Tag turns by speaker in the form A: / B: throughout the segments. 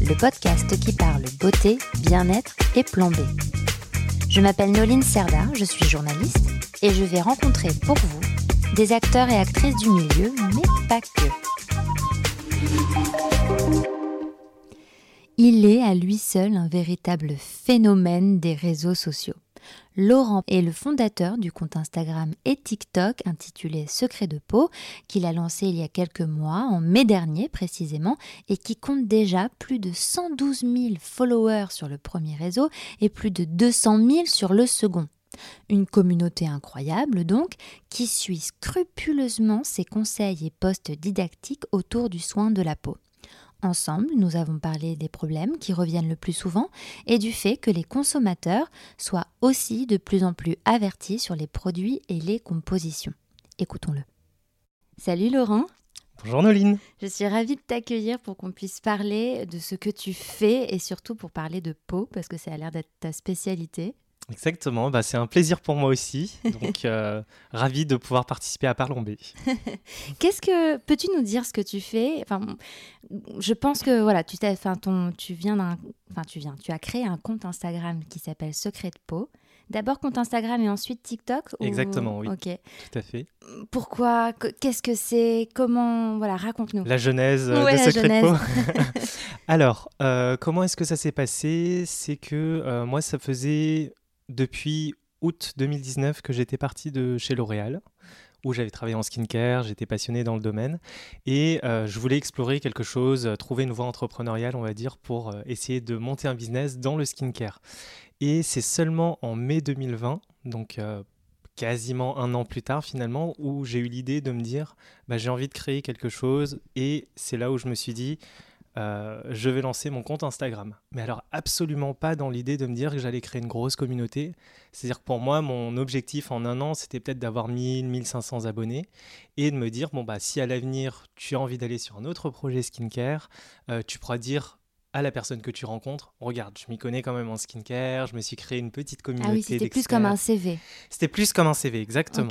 A: le podcast qui parle beauté, bien-être et plan B. Je m'appelle Noline Serda, je suis journaliste et je vais rencontrer pour vous des acteurs et actrices du milieu, mais pas que. Il est à lui seul un véritable phénomène des réseaux sociaux. Laurent est le fondateur du compte Instagram et TikTok intitulé Secret de peau, qu'il a lancé il y a quelques mois, en mai dernier précisément, et qui compte déjà plus de 112 000 followers sur le premier réseau et plus de 200 000 sur le second. Une communauté incroyable donc, qui suit scrupuleusement ses conseils et posts didactiques autour du soin de la peau. Ensemble, nous avons parlé des problèmes qui reviennent le plus souvent et du fait que les consommateurs soient aussi de plus en plus avertis sur les produits et les compositions. Écoutons-le. Salut Laurent.
B: Bonjour Noline.
A: Je suis ravie de t'accueillir pour qu'on puisse parler de ce que tu fais et surtout pour parler de peau parce que ça a l'air d'être ta spécialité.
B: Exactement, bah, c'est un plaisir pour moi aussi. Donc, euh, ravi de pouvoir participer à Parlons B.
A: Qu'est-ce que peux-tu nous dire ce que tu fais? Enfin, je pense que voilà, tu t'as, enfin, ton, tu viens d'un, enfin, tu viens, tu as créé un compte Instagram qui s'appelle Secret de peau. D'abord compte Instagram et ensuite TikTok
B: Exactement, oui.
A: Ok.
B: Tout à fait.
A: Pourquoi? Qu'est-ce que c'est? Comment Voilà, raconte-nous.
B: La genèse euh,
A: Ouais,
B: de
A: la
B: Secret
A: genèse.
B: de peau. Alors, euh, comment est-ce que ça s'est passé? C'est que moi, ça faisait depuis août 2019 que j'étais parti de chez L'Oréal où j'avais travaillé en skincare, j'étais passionné dans le domaine et euh, je voulais explorer quelque chose, euh, trouver une voie entrepreneuriale, on va dire, pour euh, essayer de monter un business dans le skincare. Et c'est seulement en mai 2020, donc quasiment un an plus tard finalement, où j'ai eu l'idée de me dire, bah, j'ai envie de créer quelque chose et c'est là où je me suis dit, euh, je vais lancer mon compte Instagram. Mais alors absolument pas dans l'idée de me dire que j'allais créer une grosse communauté. C'est-à-dire que pour moi, mon objectif en un an, c'était peut-être d'avoir 1000, 1500 abonnés et de me dire, bon, bah, si à l'avenir, tu as envie d'aller sur un autre projet skincare, euh, tu pourras dire à la personne que tu rencontres, regarde, je m'y connais quand même en skincare, je me suis créé une petite communauté
A: Ah oui, c'était plus comme un CV.
B: C'était plus comme un CV, exactement.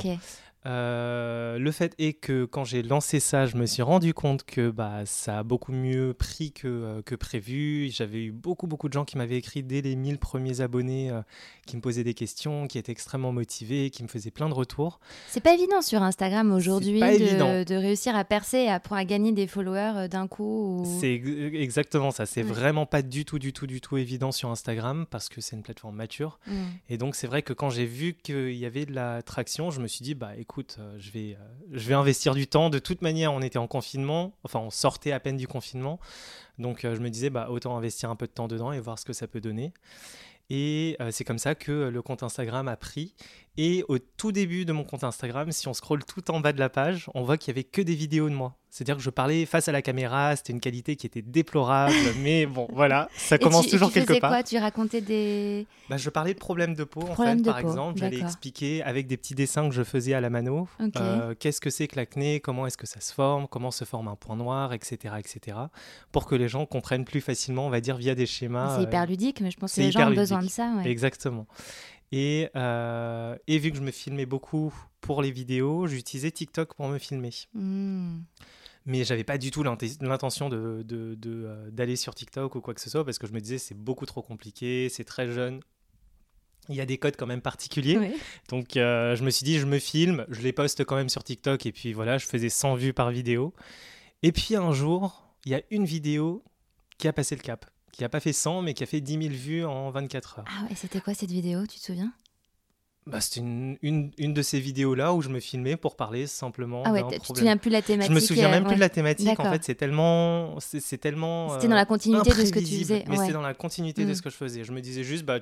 B: Euh, le fait est que quand j'ai lancé ça, je me suis rendu compte que bah, ça a beaucoup mieux pris que, euh, que prévu. J'avais eu beaucoup, beaucoup de gens qui m'avaient écrit dès les 1000 premiers abonnés, euh, qui me posaient des questions, qui étaient extrêmement motivés, qui me faisaient plein de retours.
A: C'est pas évident sur Instagram aujourd'hui de, de réussir à percer et à, à gagner des followers d'un coup. ou-
B: C'est ex- exactement ça. C'est vraiment pas du tout, du tout, du tout évident sur Instagram parce que c'est une plateforme mature.
A: Mm.
B: Et donc, c'est vrai que quand j'ai vu qu'il y avait de la traction, je me suis dit, bah écoute, euh, je vais, euh, je vais investir du temps. De toute manière, on était en confinement, enfin, on sortait à peine du confinement. Donc, euh, je me disais, bah autant investir un peu de temps dedans et voir ce que ça peut donner. Et c'est comme ça que le compte Instagram a pris. Et au tout début de mon compte Instagram, si on scrolle tout en bas de la page, on voit qu'il y avait que des vidéos de moi. C'est-à-dire que je parlais face à la caméra, c'était une qualité qui était déplorable, mais bon, voilà, ça commence
A: tu-
B: toujours
A: tu
B: quelque
A: faisais
B: part.
A: quoi? Tu racontais des.
B: Bah, je parlais de problèmes de peau, en fait, par
A: peau,
B: exemple. J'allais expliquer avec des petits dessins que je faisais à la mano. Euh, Qu'est-ce que c'est que l'acné? Comment est-ce que ça se forme? Comment se forme un point noir, etc., etc. Pour que les gens comprennent plus facilement, on va dire, via des schémas.
A: c'est
B: euh,
A: hyper ludique, mais je pense que les gens ont besoin de ça. ouais.
B: Exactement. Et, euh, et vu que je me filmais beaucoup pour les vidéos, j'utilisais TikTok pour me filmer.
A: Mm.
B: Mais j'avais pas du tout l'inten- l'intention de, de- de, euh, d'aller sur TikTok ou quoi que ce soit parce que je me disais c'est beaucoup trop compliqué, c'est très jeune. Il y a des codes quand même particuliers. Donc euh, je me suis dit, je me filme, je les poste quand même sur TikTok et puis voilà, je faisais 100 vues par vidéo. Et puis un jour, il y a une vidéo qui a passé le cap, qui a pas fait 100 mais qui a fait 10 000 vues en 24 heures.
A: Ah ouais, c'était quoi cette vidéo Tu te souviens?
B: Bah, C'était une, une, une de ces vidéos-là où je me filmais pour parler simplement
A: Ah ouais, tu te souviens plus de la thématique
B: Je me souviens
A: euh,
B: même plus
A: ouais.
B: de la thématique. En fait, c'est tellement, c'est tellement.
A: C'était
B: euh,
A: dans la continuité de ce que tu faisais.
B: Mais
A: ouais.
B: c'est dans la continuité de
A: Mm.
B: ce que je faisais. Je me disais juste, bah,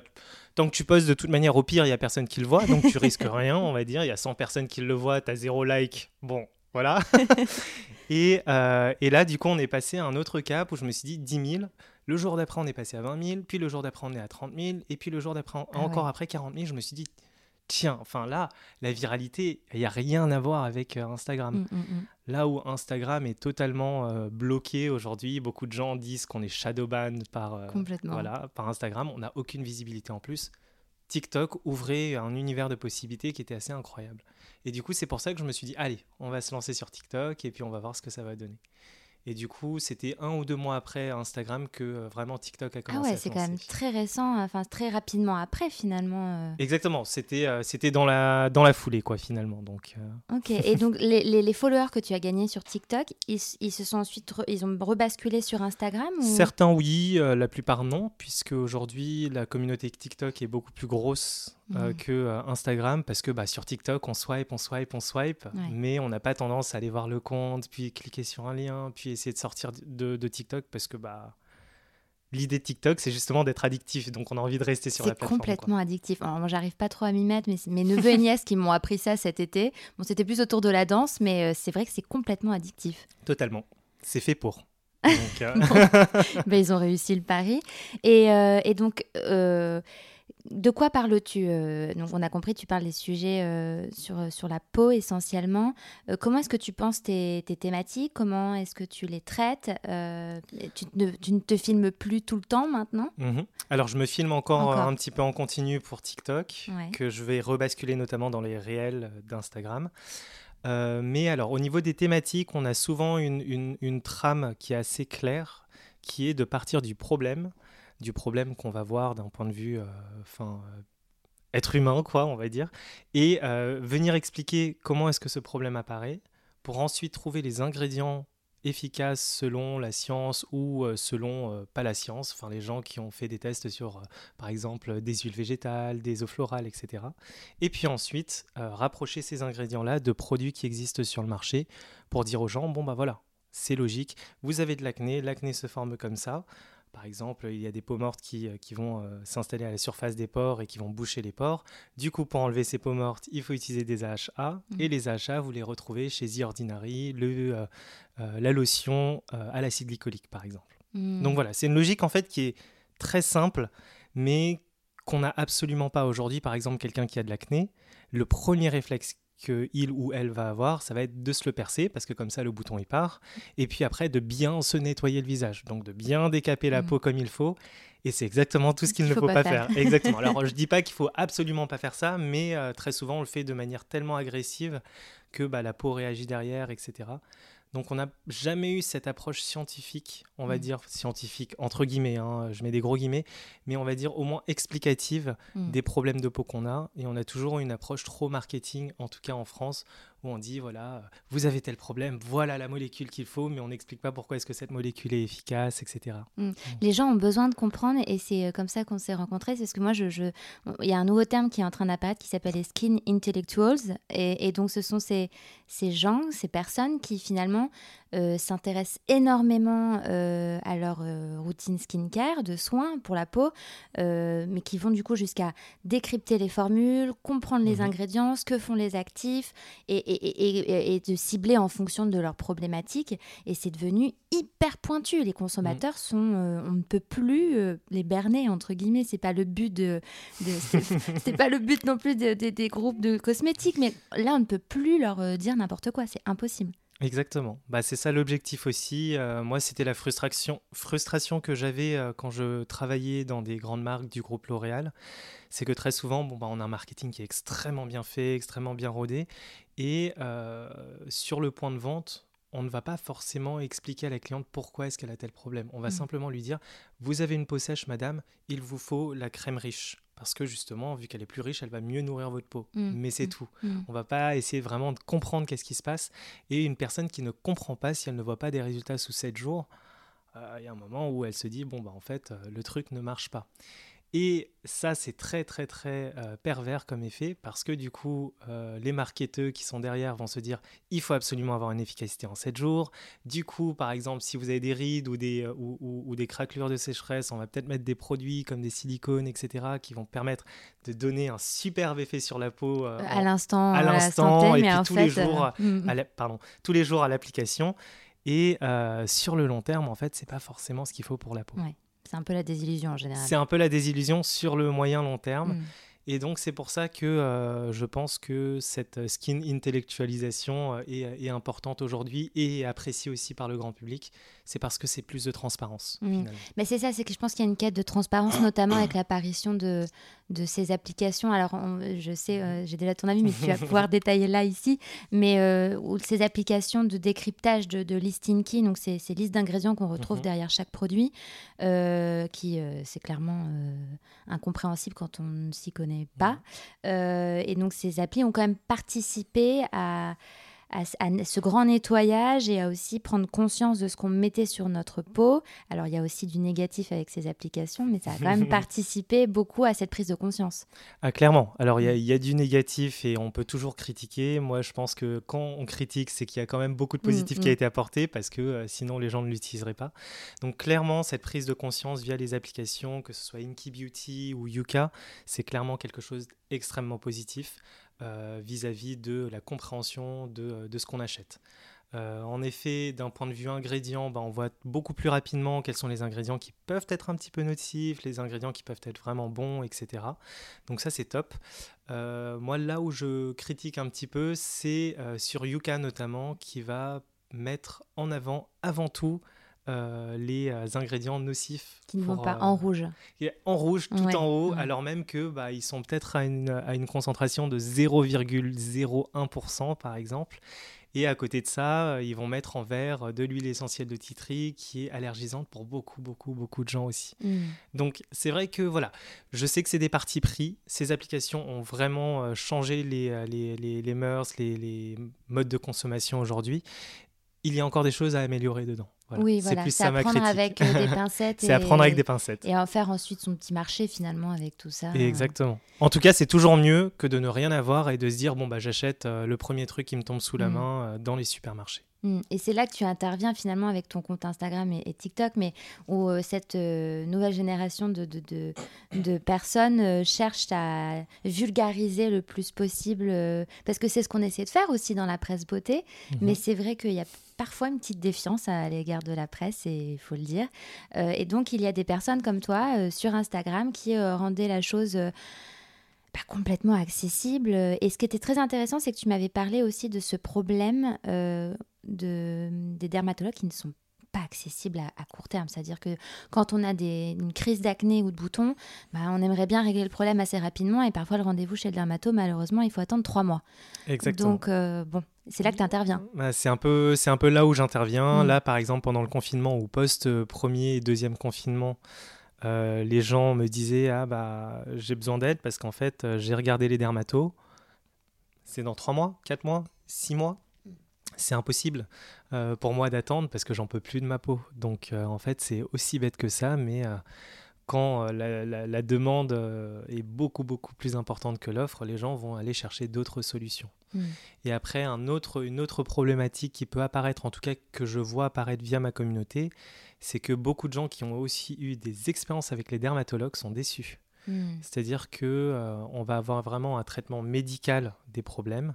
B: tant que tu postes de toute manière, au pire, il y a personne qui le voit, donc tu risques rien, on va dire. Il y a 100 personnes qui le voient, tu as zéro like. Bon, voilà. Et, euh, et, là, du coup, on est passé à un autre cap où je me suis dit 10 000. Le jour d'après, on est passé à 20 000. Puis le jour d'après, on est à 30 000. Et puis le jour d'après,
A: Ah
B: encore
A: ouais.
B: après 40 000, je me suis dit, tiens, enfin là, la viralité, il n'y a rien à voir avec euh, Instagram.
A: Mm, mm, mm.
B: Là où Instagram est totalement euh, bloqué aujourd'hui, beaucoup de gens disent qu'on est shadowban par, euh, voilà, par Instagram. On n'a aucune visibilité en plus. TikTok ouvrait un univers de possibilités qui était assez incroyable. Et du coup, c'est pour ça que je me suis dit, allez, on va se lancer sur TikTok et puis on va voir ce que ça va donner. Et du coup, c'était un ou deux mois après Instagram que euh, vraiment TikTok a
A: Ah
B: commencé
A: ouais,
B: à se
A: c'est quand même très récent, enfin très rapidement après finalement. euh.
B: Exactement, c'était euh, c'était dans la, dans la foulée, quoi, finalement. Donc,
A: Ok, et donc les, les- les followers que tu as gagnés sur TikTok, ils, ils se sont ensuite, re- ils ont rebasculé sur Instagram ou...
B: Certains oui, la plupart non, puisque aujourd'hui la communauté TikTok est beaucoup plus grosse euh,
A: Mhm.
B: que euh, Instagram, parce que bah, sur TikTok on swipe, on swipe, on swipe,
A: Ouais.
B: mais on n'a pas tendance à aller voir le compte, puis cliquer sur un lien, puis essayer de sortir de, de TikTok, parce que bah l'idée de TikTok c'est justement d'être addictif, donc on a envie de rester sur la
A: C'est
B: plateforme. quoi.
A: complètement addictif. Alors, moi, j'arrive pas trop à m'y mettre, mais c'est mes neveux et nièces qui m'ont appris ça cet été. Bon, c'était plus autour de la danse, mais euh, c'est vrai que c'est complètement addictif.
B: Totalement, c'est fait pour. Donc, euh,
A: Ben, ils ont réussi le pari. Et, euh, et donc, euh, de quoi parles-tu euh, Donc, on a compris, tu parles des sujets euh, sur, sur la peau essentiellement. Euh, comment est-ce que tu penses tes, tes thématiques? Comment est-ce que tu les traites? Euh, tu, ne, tu ne te filmes plus tout le temps maintenant?
B: Mhm. Alors, je me filme encore,
A: Encore.
B: euh, un petit peu en continu pour TikTok,
A: Ouais.
B: que je vais rebasculer notamment dans les réels euh, d'Instagram. Euh, mais alors, au niveau des thématiques, on a souvent une, une- une trame qui est assez claire, qui est de partir du problème, du problème qu'on va voir d'un point de vue, euh, enfin, euh, être humain, quoi, on va dire, et euh, venir expliquer comment est-ce que ce problème apparaît, pour ensuite trouver les ingrédients efficaces selon la science ou selon pas la science, enfin les gens qui ont fait des tests sur par exemple des huiles végétales, des eaux florales, etc. Et puis ensuite rapprocher ces ingrédients-là de produits qui existent sur le marché pour dire aux gens bon bah voilà, c'est logique, vous avez de l'acné, l'acné se forme comme ça. Par exemple, il y a des peaux mortes qui, euh, qui vont euh, s'installer à la surface des pores et qui vont boucher les pores. Du coup, pour enlever ces peaux mortes, il faut utiliser des AHA.
A: Mhm.
B: Et les AHA, vous les retrouvez chez The Ordinary, le, euh, la lotion à l'acide glycolique, par exemple.
A: Hmm.
B: Donc voilà, c'est une logique en fait qui est très simple, mais qu'on n'a absolument pas aujourd'hui. Par exemple, quelqu'un qui a de l'acné, le premier réflexe que il ou elle va avoir, ça va être de se le percer parce que comme ça le bouton il part, et puis après de bien se nettoyer le visage, donc de bien décaper la
A: Mm.
B: peau comme il faut. Et c'est exactement tout ce qu'il
A: Qu'il
B: ne
A: faut
B: faut
A: pas
B: pas
A: faire.
B: faire. Exactement. Alors je dis pas qu'il faut absolument pas faire ça, mais euh, très souvent on le fait de manière tellement agressive que bah, la peau réagit derrière, etc. Donc on n'a jamais eu cette approche scientifique, on va
A: Mm.
B: dire scientifique entre guillemets, hein, je mets des gros guillemets, mais on va dire au moins explicative
A: Mm.
B: des problèmes de peau qu'on a. Et on a toujours une approche trop marketing, en tout cas en France, où on dit voilà, vous avez tel problème, voilà la molécule qu'il faut, mais on n'explique pas pourquoi est-ce que cette molécule est efficace, etc.
A: Les gens ont besoin de comprendre et c'est euh, comme ça qu'on s'est rencontrés. C'est parce que moi, je, je- il y a un nouveau terme qui est en train d'apparaître qui s'appelle les skin intellectuals. Et, et donc, ce sont ces, ces gens, ces personnes qui finalement euh, s'intéressent énormément euh, à leur euh, routine skincare, de soins pour la peau, mais qui vont du coup jusqu'à décrypter les formules, comprendre les
B: Mhm.
A: ingrédients, ce que font les actifs et, et- et- et- et de cibler en fonction de leurs problématiques. Et c'est devenu hyper pointu. Les consommateurs sont, euh, on ne peut plus les berner entre guillemets. C'est pas le but de, de c'est- pas le but non plus de- de- des groupes de cosmétiques. Mais là, on ne peut plus leur dire n'importe quoi. C'est impossible.
B: Exactement. Bah, c'est ça l'objectif aussi. Euh, moi, c'était la frustration, frustration que j'avais euh, quand je travaillais dans des grandes marques du groupe L'Oréal. C'est que très souvent, bon, bah, on a un marketing qui est extrêmement bien fait, extrêmement bien rodé. Et euh, sur le point de vente, on ne va pas forcément expliquer à la cliente pourquoi est-ce qu'elle a tel problème. On va
A: Mm.
B: simplement lui dire, vous avez une peau sèche, madame, il vous faut la crème riche. Parce que justement, vu qu'elle est plus riche, elle va mieux nourrir votre peau.
A: Mm.
B: Mais c'est
A: Mm.
B: tout.
A: Mm.
B: On va pas essayer vraiment de comprendre qu'est-ce qui se passe. Et une personne qui ne comprend pas, si elle ne voit pas des résultats sous 7 jours, euh, il y a un moment où elle se dit, bon, bah, en fait, euh, le truc ne marche pas. Et ça, c'est très, très, très euh, pervers comme effet parce que du coup, euh, les marketeurs qui sont derrière vont se dire il faut absolument avoir une efficacité en 7 jours. Du coup, par exemple, si vous avez des rides ou des, euh, ou, des craquelures de sécheresse, on va peut-être mettre des produits comme des silicones, etc., qui vont permettre de donner un superbe effet sur la peau
A: à l'instant,
B: à l'instant, et puis tous, les jours, mm. à pardon, tous les jours à l'application. Et sur le long terme, en fait, c'est pas forcément ce qu'il faut pour la peau.
A: C'est un peu la désillusion en général.
B: C'est un peu la désillusion sur le moyen long terme. Mm. Et donc c'est pour ça que euh, je pense que cette skin intellectualisation euh, est, importante aujourd'hui et appréciée aussi par le grand public. C'est parce que c'est plus de transparence.
A: Mm. Mais c'est ça, c'est que je pense qu'il y a une quête de transparence, notamment avec l'apparition de, de ces applications. Alors je sais, euh, j'ai déjà ton avis, mais tu vas pouvoir détailler là ici. Mais ces applications de décryptage de, de listing key, donc ces, ces listes d'ingrédients qu'on retrouve mhm. derrière chaque produit, qui c'est clairement incompréhensible quand on ne s'y connaît pas. Euh, et donc ces applis ont quand même participé à, à, ce grand nettoyage et à aussi prendre conscience de ce qu'on mettait sur notre peau. Alors il y a aussi du négatif avec ces applications, mais ça a quand même participé beaucoup à cette prise de conscience.
B: Ah, clairement. Alors il y, a du négatif et on peut toujours critiquer. Moi je pense que quand on critique, c'est qu'il y a quand même beaucoup de positif qui a mm, mm. été apporté parce que euh, sinon les gens ne l'utiliseraient pas. Donc clairement cette prise de conscience via les applications, que ce soit Inky Beauty ou Yuka, c'est clairement quelque chose d'extrêmement positif. Euh, vis-à-vis de la compréhension de, ce qu'on achète. Euh, en effet, d'un point de vue ingrédients, bah, on voit beaucoup plus rapidement quels sont les ingrédients qui peuvent être un petit peu nocifs, les ingrédients qui peuvent être vraiment bons, etc. Donc ça, c'est top. Euh, moi, là où je critique un petit peu, c'est sur Yuka notamment, qui va mettre en avant avant tout euh, les euh, ingrédients nocifs.
A: Qui ne vont pas en rouge.
B: En rouge, tout en haut, alors même que bah, ils sont peut-être à une, à une concentration de 0,01% par exemple. Et à côté de ça, euh, ils vont mettre en verre de l'huile essentielle de titri qui est allergisante pour beaucoup, beaucoup, beaucoup de gens aussi. Mm. Donc c'est vrai que voilà, je sais que c'est des partis pris. Ces applications ont vraiment changé les, les, les, les mœurs, les, les modes de consommation aujourd'hui. Il y a encore des choses à améliorer dedans.
A: Oui, voilà. C'est à prendre avec euh, des pincettes.
B: c'est à prendre avec des pincettes.
A: Et en faire ensuite son petit marché finalement avec tout ça.
B: exactement. En tout cas, c'est toujours mieux que de ne rien avoir et de se dire bon bah j'achète euh, le premier truc qui me tombe sous la mm. main euh, dans les supermarchés.
A: Mm. Et c'est là que tu interviens finalement avec ton compte Instagram et, TikTok, mais où cette nouvelle génération de, de, de, personnes cherchent à vulgariser le plus possible, parce que c'est ce qu'on essaie de faire aussi dans la presse beauté, mm-hmm. mais c'est vrai qu'il y a parfois une petite défiance à l'égard de la presse, et il faut le dire. Euh, et donc, il y a des personnes comme toi euh, sur Instagram qui euh, rendaient la chose pas complètement accessible. Et ce qui était très intéressant, c'est que tu m'avais parlé aussi de ce problème de, des dermatologues qui ne sont pas accessible à, court terme. C'est-à-dire que quand on a des, une crise d'acné ou de boutons, bah, on aimerait bien régler le problème assez rapidement et parfois le rendez-vous chez le dermato, malheureusement, il faut attendre trois mois.
B: Exactement.
A: Donc, euh, bon, c'est là que tu interviens.
B: Bah, c'est un, peu, un peu là où j'interviens. Mm. Là, par exemple, pendant le confinement ou post-premier et deuxième confinement, euh, les gens me disaient Ah, bah, j'ai besoin d'aide parce qu'en fait, euh, j'ai regardé les dermatos. C'est dans trois mois, quatre mois, six mois c'est impossible euh, pour moi d'attendre parce que j'en peux plus de ma peau. Donc en fait, c'est aussi bête que ça, mais quand la, demande est beaucoup beaucoup plus importante que l'offre, les gens vont aller chercher d'autres solutions. Et après, un autre, une autre problématique qui peut apparaître, en tout cas que je vois apparaître via ma communauté, c'est que beaucoup de gens qui ont aussi eu des expériences avec les dermatologues sont déçus. Hmm. C'est-à-dire que on va avoir vraiment un traitement médical des problèmes,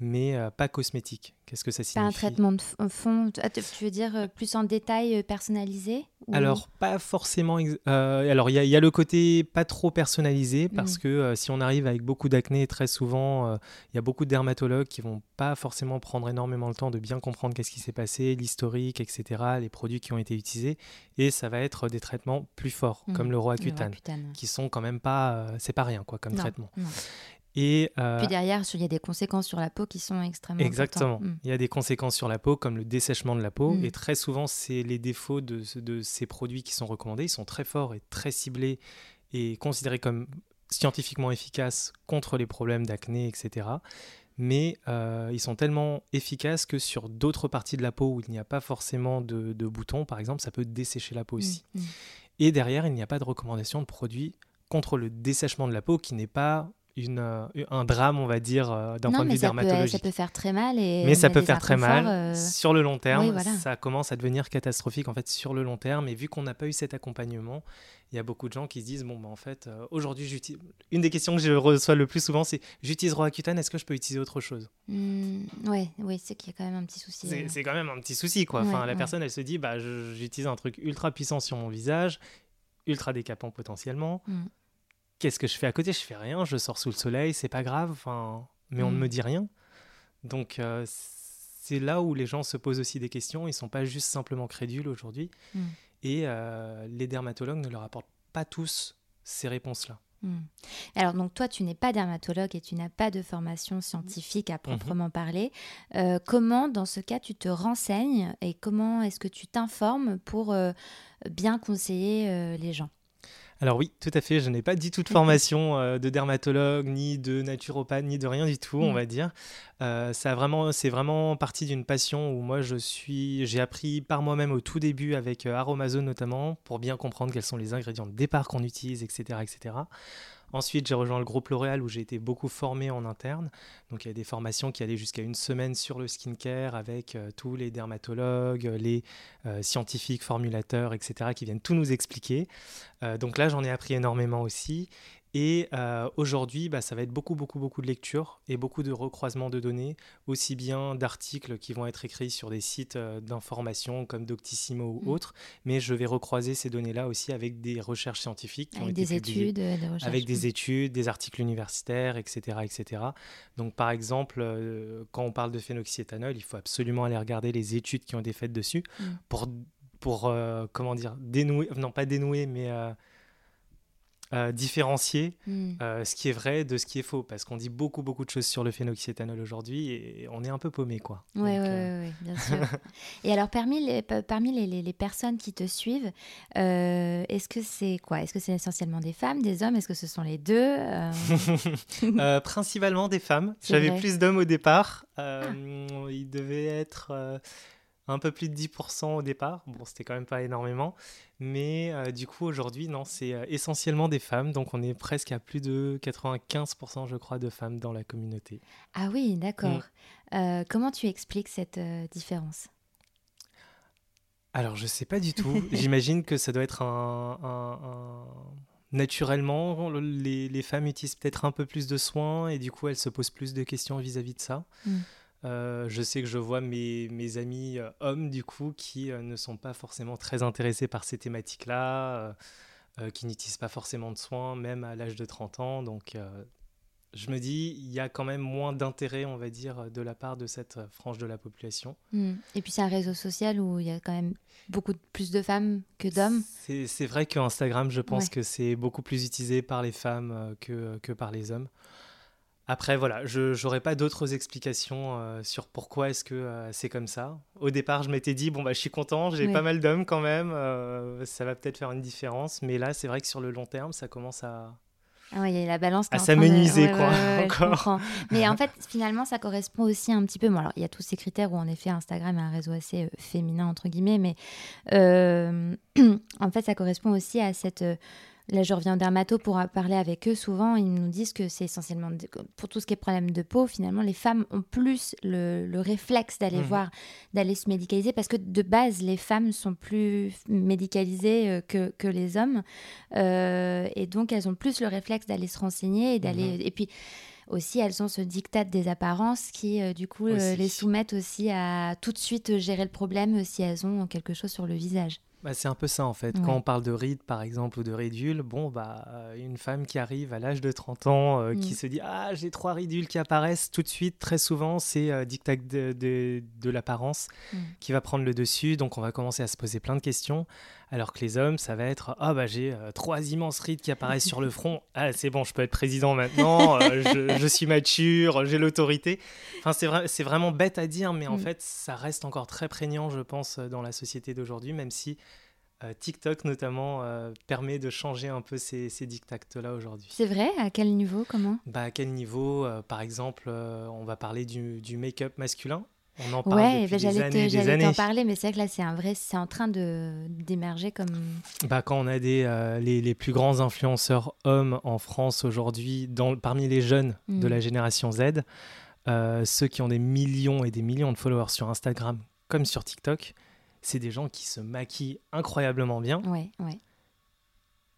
B: mais euh, pas cosmétique. Qu'est-ce que ça signifie
A: un traitement de fond, ah, tu veux dire euh, plus en détail euh, personnalisé
B: Alors, pas forcément. alors, il y, a le côté pas trop personnalisé, parce mm. que si on arrive avec beaucoup d'acné, très souvent, il y a beaucoup de dermatologues qui vont pas forcément prendre énormément le temps de bien comprendre qu'est-ce qui s'est passé, l'historique, etc., les produits qui ont été utilisés, et ça va être des traitements plus forts, mm. comme le Roaccutane, qui sont quand même pas. c'est pas rien, quoi, comme traitement.
A: Et, euh, Puis derrière, il y a des conséquences sur la peau qui sont extrêmement
B: Exactement. Mm. Il y a des conséquences sur la peau, comme le dessèchement de la peau. Mm. Et très souvent, c'est les défauts de, de, ces produits qui sont recommandés. Ils sont très forts et très ciblés et considérés comme scientifiquement efficaces contre les problèmes d'acné, etc. Mais euh, ils sont tellement efficaces que sur d'autres parties de la peau où il n'y a pas forcément de, de, boutons, par exemple, ça peut dessécher la peau mm, aussi. Et derrière, il n'y a pas de recommandation de produits contre le dessèchement de la peau qui n'est pas une, euh, un drame, on va dire, euh, d'un point de vue dermatologique.
A: ça peut faire très mal. Et
B: Mais ça peut faire très mal.
A: euh,
B: Sur le long terme,
A: oui, voilà.
B: ça commence à devenir catastrophique en fait sur le long terme. Et vu qu'on n'a pas eu cet accompagnement, il y a beaucoup de gens qui se disent bon bah en fait euh, aujourd'hui j'utilise. Une des questions que je reçois le plus souvent c'est j'utilise Roaccutane, est-ce que je peux utiliser autre chose?
A: Ouais, oui, c'est qu'il y a quand même un petit souci.
B: C'est quand même un petit souci quoi. Enfin la
A: ouais.
B: personne elle se dit bah j'utilise un truc ultra puissant sur mon visage, ultra décapant potentiellement.
A: Mm.
B: Qu'est-ce que je fais à côté? Je fais rien, je sors sous le soleil, c'est pas grave. Enfin mais on ne
A: Mm.
B: me dit rien. Donc euh, c'est là où les gens se posent aussi des questions. Ils sont pas juste simplement crédules aujourd'hui.
A: Mm.
B: Et euh, les dermatologues ne leur apportent pas tous ces réponses-là.
A: Hmm. Alors, donc, toi, tu n'es pas dermatologue et tu n'as pas de formation scientifique à proprement parler. Euh, comment, dans ce cas, tu te renseignes et comment est-ce que tu t'informes pour euh, bien conseiller euh, les gens?
B: Alors oui, tout à fait. Je n'ai pas dit toute formation euh, de dermatologue, ni de naturopathe, ni de rien du tout, on
A: Mm.
B: va dire. Euh, ça a vraiment, c'est vraiment parti d'une passion où moi je suis, j'ai appris par moi-même au tout début avec euh, Aromazone notamment pour bien comprendre quels sont les ingrédients de départ qu'on utilise, etc., etc. Ensuite, j'ai rejoint le groupe L'Oréal où j'ai été beaucoup formé en interne. Donc, il y a des formations qui allaient jusqu'à une semaine sur le skincare avec euh, tous les dermatologues, les euh, scientifiques, formulateurs, etc., qui viennent tout nous expliquer. Euh, donc là, j'en ai appris énormément aussi. Et euh, aujourd'hui, bah, ça va être beaucoup, beaucoup, beaucoup de lectures et beaucoup de recroisements de données, aussi bien d'articles qui vont être écrits sur des sites euh, d'information comme Doctissimo ou
A: Mm.
B: autres, mais je vais recroiser ces données-là aussi avec des recherches scientifiques qui ont
A: Avec
B: été
A: des
B: publiées
A: études, des recherches
B: avec des études, des articles universitaires, etc. etc. Donc par exemple, euh, quand on parle de phénoxyéthanol, il faut absolument aller regarder les études qui ont été faites dessus
A: Mm.
B: pour, pour euh, comment dire, dénouer, non pas dénouer, mais euh, différencier
A: Hmm.
B: euh, ce qui est vrai de ce qui est faux. Parce qu'on dit beaucoup, beaucoup de choses sur le phénoxyéthanol aujourd'hui et on est un peu paumé, quoi.
A: Oui,
B: Donc, euh,
A: ouais, bien sûr. Et alors, parmi les, pa- parmi les, les- les personnes qui te suivent, euh, est-ce que c'est quoi? Est-ce que c'est essentiellement des femmes, des hommes? Est-ce que ce sont les deux? Euh,
B: principalement des femmes. J'avais.
A: Ah.
B: plus d'hommes au départ. Euh, Il devait être un peu plus de 10% au départ. Bon, c'était quand même pas énormément. Mais euh, du coup, aujourd'hui, non, c'est euh, essentiellement des femmes. Donc, on est presque à plus de 95%, je crois, de femmes dans la communauté.
A: Ah oui, d'accord.
B: Mm.
A: Euh, comment tu expliques cette euh, différence?
B: Alors, je sais pas du tout. J'imagine que ça doit être un. un- un- Naturellement, le- les, les femmes utilisent peut-être un peu plus de soins et du coup, elles se posent plus de questions vis-à-vis de ça.
A: Mm.
B: Euh, je sais que je vois mes, mes amis euh, hommes, du coup, qui euh, ne sont pas forcément très intéressés par ces thématiques-là, qui n'utilisent pas forcément de soins, même à l'âge de 30 ans. Donc, je me dis, il y a quand même moins d'intérêt, on va dire, de la part de cette frange de la population.
A: Hmm. Et puis c'est un réseau social où il y a quand même beaucoup de- plus de femmes que d'hommes.
B: C'est vrai que Instagram, je pense
A: Ouais.
B: que c'est beaucoup plus utilisé par les femmes que, que par les hommes. Après, voilà, je n'aurais pas d'autres explications euh, sur pourquoi est-ce que euh, c'est comme ça. Au départ, je m'étais dit, bon, bah, je suis content, j'ai
A: Ouais.
B: pas mal d'hommes quand même, euh, ça va peut-être faire une différence. Mais là, c'est vrai que sur le long terme, ça commence à...
A: Ah a la balance
B: À
A: de-
B: s'amenuiser,
A: Ouais,
B: quoi,
A: ouais, ouais,
B: encore.
A: Mais en fait, finalement, ça correspond aussi un petit peu. Bon, alors, il y a tous ces critères où, en effet, Instagram est un réseau assez euh, féminin, entre guillemets, mais euh, en fait, ça correspond aussi à cette. euh, Là, je reviens au dermato pour parler avec eux. Souvent, ils nous disent que c'est essentiellement de- pour tout ce qui est problème de peau. Finalement, les femmes ont plus le, le réflexe d'aller
B: Mhm.
A: voir, d'aller se médicaliser parce que de base, les femmes sont plus médicalisées euh, que, que les hommes. Euh, et donc, elles ont plus le réflexe d'aller se renseigner et d'aller.
B: Mhm.
A: Et puis aussi, elles ont ce diktat des apparences qui, euh, du coup, euh, les soumettent aussi à tout de suite gérer le problème si elles ont quelque chose sur le visage.
B: Bah, c'est un peu ça en fait.
A: Ouais.
B: Quand on parle de rides par exemple ou de ridules, bon bah euh, une femme qui arrive à l'âge de 30 ans, euh, qui
A: Mm.
B: se dit ah j'ai trois ridules qui apparaissent tout de suite, très souvent c'est euh, dictat de, de, de l'apparence
A: Mm.
B: qui va prendre le dessus. Donc on va commencer à se poser plein de questions. Alors que les hommes, ça va être ah bah j'ai euh, trois immenses rides qui apparaissent sur le front. Ah c'est bon, je peux être président maintenant. euh, je, je suis mature, j'ai l'autorité. Enfin c'est vrai, c'est vraiment bête à dire, mais en
A: Mm.
B: fait ça reste encore très prégnant, je pense, dans la société d'aujourd'hui, même si euh, TikTok notamment euh, permet de changer un peu ces, ces dictats-là aujourd'hui.
A: C'est vrai? À quel niveau? Comment?
B: Bah, à quel niveau Euh, Par exemple, euh, on va parler du, du make-up masculin. On en parle
A: Ouais,
B: des
A: j'allais t'en parler, mais c'est vrai que là, c'est un vrai, c'est en train de d'émerger comme.
B: Bah, quand on a des, euh, les, les plus grands influenceurs hommes en France aujourd'hui, dans- parmi les jeunes de
A: Mm.
B: la génération Z, euh, ceux qui ont des millions et des millions de followers sur Instagram comme sur TikTok, c'est des gens qui se maquillent incroyablement bien.
A: Ouais, ouais,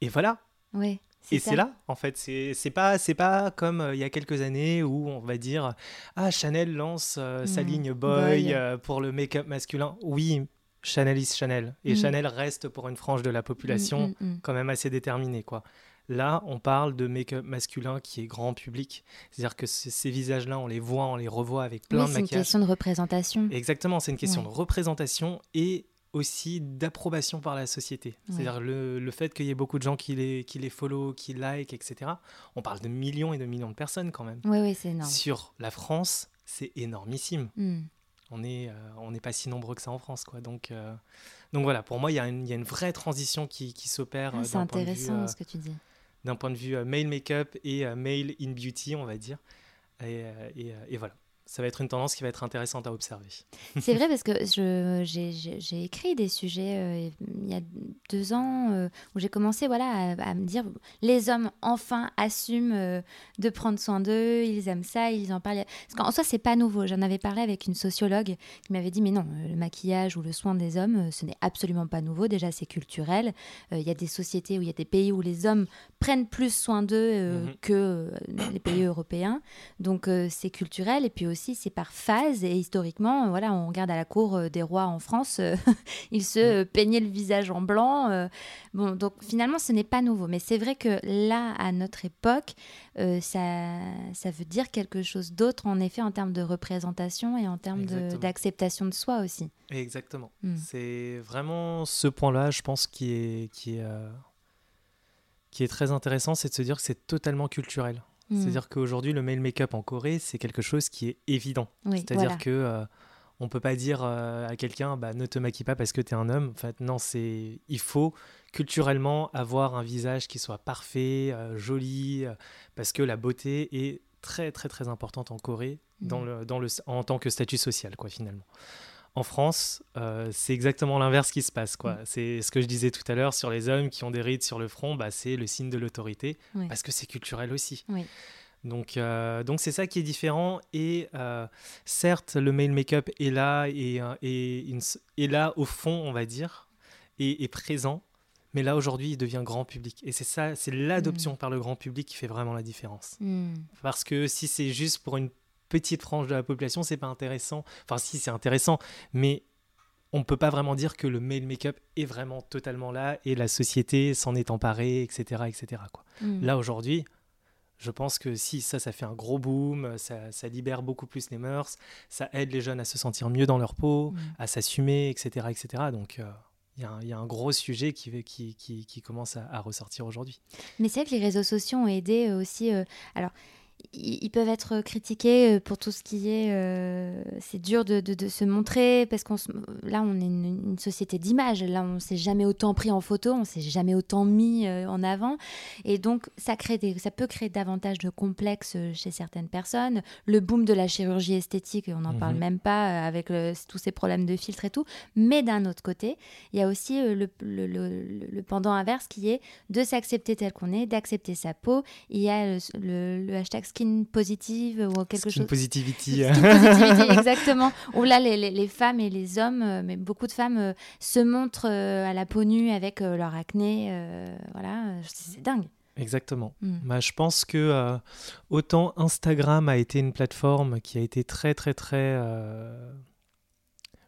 B: Et voilà.
A: ouais.
B: Et c'est là, en fait. C'est pas, c'est pas comme euh, il y a quelques années où on va dire Ah, Chanel lance euh, sa
A: Mm,
B: ligne boy,
A: boy.
B: euh, pour le make-up masculin. Oui, Chanel is Chanel. Et
A: Mm.
B: Chanel reste pour une frange de la population
A: Mm, mm, mm.
B: quand même assez déterminée, quoi. Là, on parle de make-up masculin qui est grand public. C'est-à-dire que ces visages-là, on les voit, on les revoit avec plein
A: Oui,
B: de
A: c'est une
B: maquillage.
A: question de représentation.
B: Exactement, c'est une question
A: Ouais.
B: de représentation et aussi d'approbation par la société.
A: Ouais.
B: C'est-à-dire le, le fait qu'il y ait beaucoup de gens qui les, qui les follow, qui like, etc. On parle de millions et de millions de personnes quand même.
A: Oui, oui, c'est énorme.
B: Sur la France, c'est énormissime.
A: Mm.
B: On est, euh, on n'est pas si nombreux que ça en France, quoi. Donc, euh, donc voilà, pour moi, il y, a une- il y a une vraie transition qui, qui s'opère
A: Ah,
B: euh,
A: c'est
B: d'un point de vue,
A: intéressant ce que tu dis.
B: d'un point de vue male make-up et male in beauty, on va dire. Et, et, et voilà, ça va être une tendance qui va être intéressante à observer.
A: C'est vrai parce que je- j'ai- écrit des sujets euh, il y a deux ans euh, où j'ai commencé voilà, à, à me dire les hommes enfin assument euh, de prendre soin d'eux, ils aiment ça, ils en parlent. Parce qu'en soi, c'est pas nouveau. J'en avais parlé avec une sociologue qui m'avait dit mais non, le maquillage ou le soin des hommes, ce n'est absolument pas nouveau. Déjà, c'est culturel. Il y a des sociétés où il y a des pays où les hommes prennent plus soin d'eux
B: Mhm.
A: que les pays européens. Donc c'est culturel et puis aussi c'est par phase et historiquement, voilà, on regarde à la cour euh, des rois en France, euh, ils se peignaient le visage en blanc. euh, bon, donc finalement ce n'est pas nouveau, mais c'est vrai que là, à notre époque, euh, ça, ça veut dire quelque chose d'autre en effet en termes de représentation et en termes de- d'acceptation de, soi aussi.
B: Exactement.
A: Mm.
B: C'est vraiment ce point-là, je pense, qui est, qui est, euh, qui est très intéressant, c'est de se dire que c'est totalement culturel.
A: Mm.
B: C'est-à-dire qu'aujourd'hui, le male make-up en Corée, c'est quelque chose qui est évident.
A: Oui,
B: C'est-à-dire
A: voilà.
B: que euh, on peut pas dire euh, à quelqu'un, bah, ne te maquille pas parce que tu es un homme. En fait, non, c'est il faut culturellement avoir un visage qui soit parfait, euh, joli, parce que la beauté est très très très importante en Corée dans
A: Mm.
B: le, dans le, en tant que statut social, quoi, finalement. En France, euh, c'est exactement l'inverse qui se passe. Quoi.
A: Mm.
B: C'est ce que je disais tout à l'heure sur les hommes qui ont des rides sur le front, bah, c'est le signe de l'autorité,
A: Oui.
B: parce que c'est culturel aussi.
A: Oui.
B: Donc, euh, donc c'est ça qui est différent. Et euh, certes, le male make-up est là et, et une s- est là au fond, on va dire, et est présent. Mais là aujourd'hui, il devient grand public. Et c'est ça, c'est l'adoption par le grand public qui fait vraiment la différence.
A: Mm.
B: Parce que si c'est juste pour une petite frange de la population, c'est pas intéressant. Enfin, si c'est intéressant, mais on peut pas vraiment dire que le male make-up est vraiment totalement là et la société s'en est emparée, etc., etc. Quoi.
A: Mm.
B: Là aujourd'hui, je pense que si ça, ça fait un gros boom, ça, ça libère beaucoup plus les mœurs, ça aide les jeunes à se sentir mieux dans leur peau,
A: Mm.
B: à s'assumer, etc., etc. Donc euh, il y, a un- il y a un gros sujet qui, qui, qui, qui commence à, à ressortir aujourd'hui.
A: Mais c'est vrai que les réseaux sociaux ont aidé euh, aussi. euh, alors, ils, peuvent être critiqués euh, pour tout ce qui est. euh, c'est dur de, de- de se montrer parce qu'on là, on est une, une société d'image. Là, on s'est jamais autant pris en photo, on s'est jamais autant mis euh, en avant, et donc ça crée des, ça peut créer davantage de complexes chez certaines personnes. Le boom de la chirurgie esthétique, on n'en parle
B: Mhm.
A: même pas avec le- tous ces problèmes de filtre et tout. Mais d'un autre côté, il y a aussi le, le- le- le pendant inverse qui est de s'accepter tel qu'on est, d'accepter sa peau. Il y a le hashtag skin positive ou quelque
B: Skin
A: chose.
B: positivity.
A: Skin positivity, exactement. Où là, les, les- les femmes et les hommes, euh, mais beaucoup de femmes euh, se montrent euh, à la peau nue avec leur acné. voilà, c'est dingue.
B: Exactement.
A: Mm.
B: Bah, je pense que euh, autant Instagram a été une plateforme qui a été très très très euh,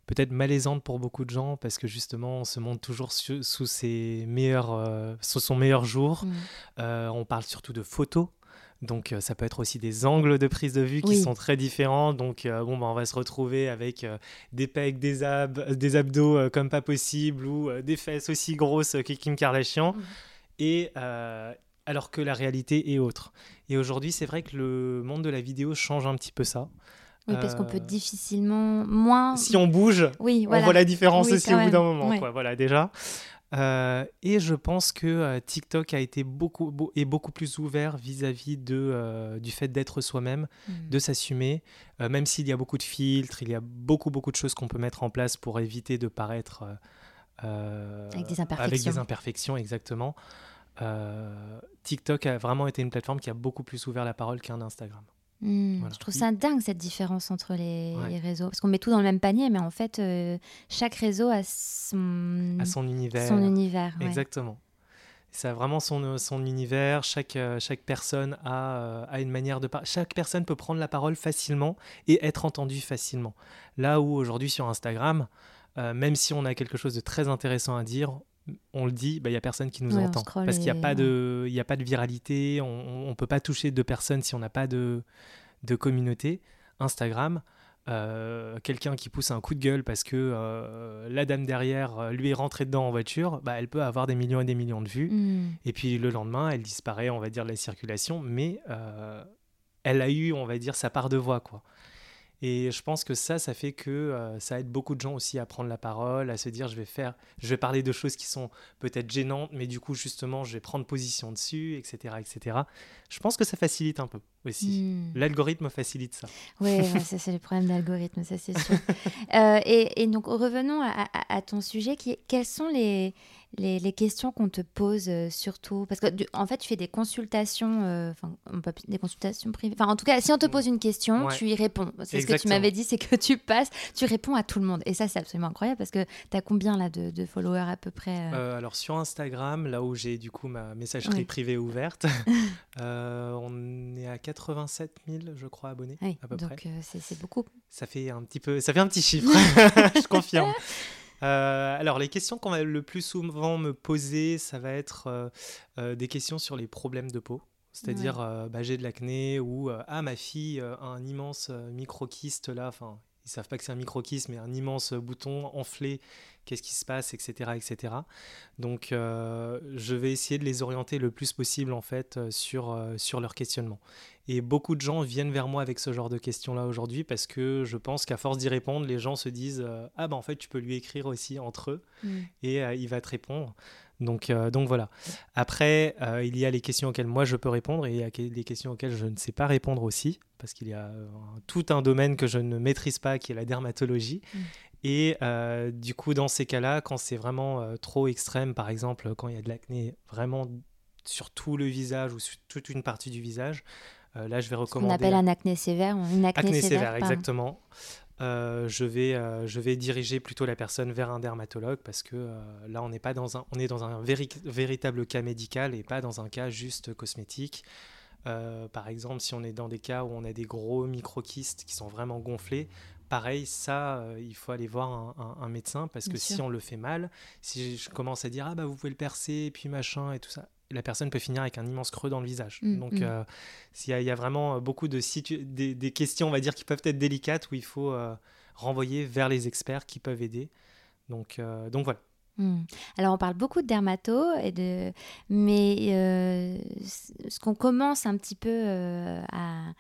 B: peut-être malaisante pour beaucoup de gens parce que justement on se montre toujours su- sous ses meilleurs euh, sous son meilleur jour.
A: Mm.
B: On parle surtout de photos. Donc euh, ça peut être aussi des angles de prise de vue qui
A: Oui.
B: sont très différents. Donc euh, bon, bah, on va se retrouver avec euh, des pecs, des, ab- des abdos comme pas possible ou des fesses aussi grosses que Kim Kardashian. Et alors que la réalité est autre. Et aujourd'hui, c'est vrai que le monde de la vidéo change un petit peu ça.
A: Oui, parce qu'on peut difficilement moins.
B: Si on bouge,
A: Oui,
B: on voit la différence
A: Oui,
B: aussi
A: quand
B: au bout d'un moment.
A: Ouais.
B: Quoi, voilà, déjà. Euh, et je pense que euh, TikTok a été beaucoup, beau- est beaucoup plus ouvert vis-à-vis de, euh, du fait d'être soi-même,
A: Mm.
B: de s'assumer, même s'il y a beaucoup de filtres, il y a beaucoup, beaucoup de choses qu'on peut mettre en place pour éviter de paraître
A: Avec des
B: Avec
A: imperfections.
B: des imperfections, exactement. TikTok a vraiment été une plateforme qui a beaucoup plus ouvert la parole qu'un Instagram. Voilà.
A: Je trouve ça dingue cette différence entre les,
B: Ouais.
A: les réseaux. Parce qu'on met tout dans le même panier, mais en fait, euh, chaque réseau a son,
B: univers.
A: son univers. ouais.
B: Exactement. Ça a vraiment son, son univers. Chaque, euh, chaque personne a, euh, a une manière de parler. Chaque personne peut prendre la parole facilement et être entendue facilement. Là où aujourd'hui sur Instagram, euh, même si on a quelque chose de très intéressant à dire, on le dit, bah, il n'y a personne qui nous
A: Ouais,
B: entend. Parce qu'il n'y a,
A: et-
B: pas de- y a pas de viralité, on ne peut pas toucher deux personnes si on n'a pas de, de communauté. Instagram, euh, quelqu'un qui pousse un coup de gueule parce que euh, la dame derrière euh, lui est rentrée dedans en voiture, bah, elle peut avoir des millions et des millions de vues.
A: Hmm.
B: Et puis le lendemain, elle disparaît, on va dire, de la circulation, mais euh, elle a eu, on va dire, sa part de voix, quoi. Et je pense que ça, ça fait que euh, ça aide beaucoup de gens aussi à prendre la parole, à se dire, je vais faire, je vais parler de choses qui sont peut-être gênantes, mais du coup, justement, je vais prendre position dessus, etc., etc. Je pense que ça facilite un peu aussi.
A: Hmm.
B: L'algorithme facilite ça.
A: Oui, ouais, c'est le problème d'algorithme, ça c'est sûr. Euh, et, et donc revenons à, à- à ton sujet, qui est, quelles sont les, les, les questions qu'on te pose euh, surtout? Parce que du- en fait, tu fais des consultations, euh, peut des consultations privées. Enfin, en tout cas, si on te pose une question,
B: Ouais.
A: tu y réponds. C'est ce que tu m'avais dit, c'est que tu passes, tu réponds à tout le monde. Et ça, c'est absolument incroyable parce que tu as combien là de, de followers à peu près euh?
B: Alors sur Instagram, là où j'ai du coup ma messagerie privée ouverte, on est à 87 000, je crois, abonnés
A: Oui,
B: à peu près.
A: donc euh, c'est beaucoup.
B: Ça fait un petit peu, ça fait un petit chiffre, je confirme. Euh, alors les questions qu'on va le plus souvent me poser, ça va être euh, euh, des questions sur les problèmes de peau. C'est-à-dire, bah, j'ai de l'acné ou ah ma fille a un immense microkyste là. Enfin, ils savent pas que c'est un microkyste, mais un immense bouton enflé. Qu'est-ce qui se passe, etc., etc. Donc, euh, je vais essayer de les orienter le plus possible en fait euh, sur euh, sur leur questionnement. Et beaucoup de gens viennent vers moi avec ce genre de questions-là aujourd'hui parce que je pense qu'à force d'y répondre, les gens se disent euh, Ah, bah en fait, tu peux lui écrire aussi entre eux
A: Mm.
B: et il va te répondre. Donc, euh, donc voilà. Après, euh, il y a les questions auxquelles moi je peux répondre et il y a des questions auxquelles je ne sais pas répondre aussi parce qu'il y a euh, tout un domaine que je ne maîtrise pas qui est la dermatologie.
A: Mm.
B: Et du coup, dans ces cas-là, quand c'est vraiment trop extrême, par exemple, quand il y a de l'acné vraiment sur tout le visage ou sur toute une partie du visage, là, je vais
A: Ce qu'on
B: recommander.
A: appelle un acné sévère. Une acné,
B: Acné
A: sévère,
B: exactement. Euh, je, vais, euh, je vais diriger plutôt la personne vers un dermatologue parce que euh, là, on n'est pas dans un, est dans un véri- véritable cas médical et pas dans un cas juste cosmétique. Par exemple, si on est dans des cas où on a des gros microkystes qui sont vraiment gonflés, pareil, ça, euh, il faut aller voir un, un- un médecin parce
A: Bien
B: que si on le fait mal, si je commence à dire ah bah vous pouvez le percer et puis machin et tout ça, la personne peut finir avec un immense creux dans le visage.
A: Mm,
B: Donc
A: mm.
B: euh, s'il y, a- il y a vraiment euh, beaucoup de situ- des, des questions, on va dire, qui peuvent être délicates où il faut euh, renvoyer vers les experts qui peuvent aider. Donc, euh, donc voilà.
A: Hmm. Alors on parle beaucoup de dermato, et de... mais ce qu'on commence un petit peu à,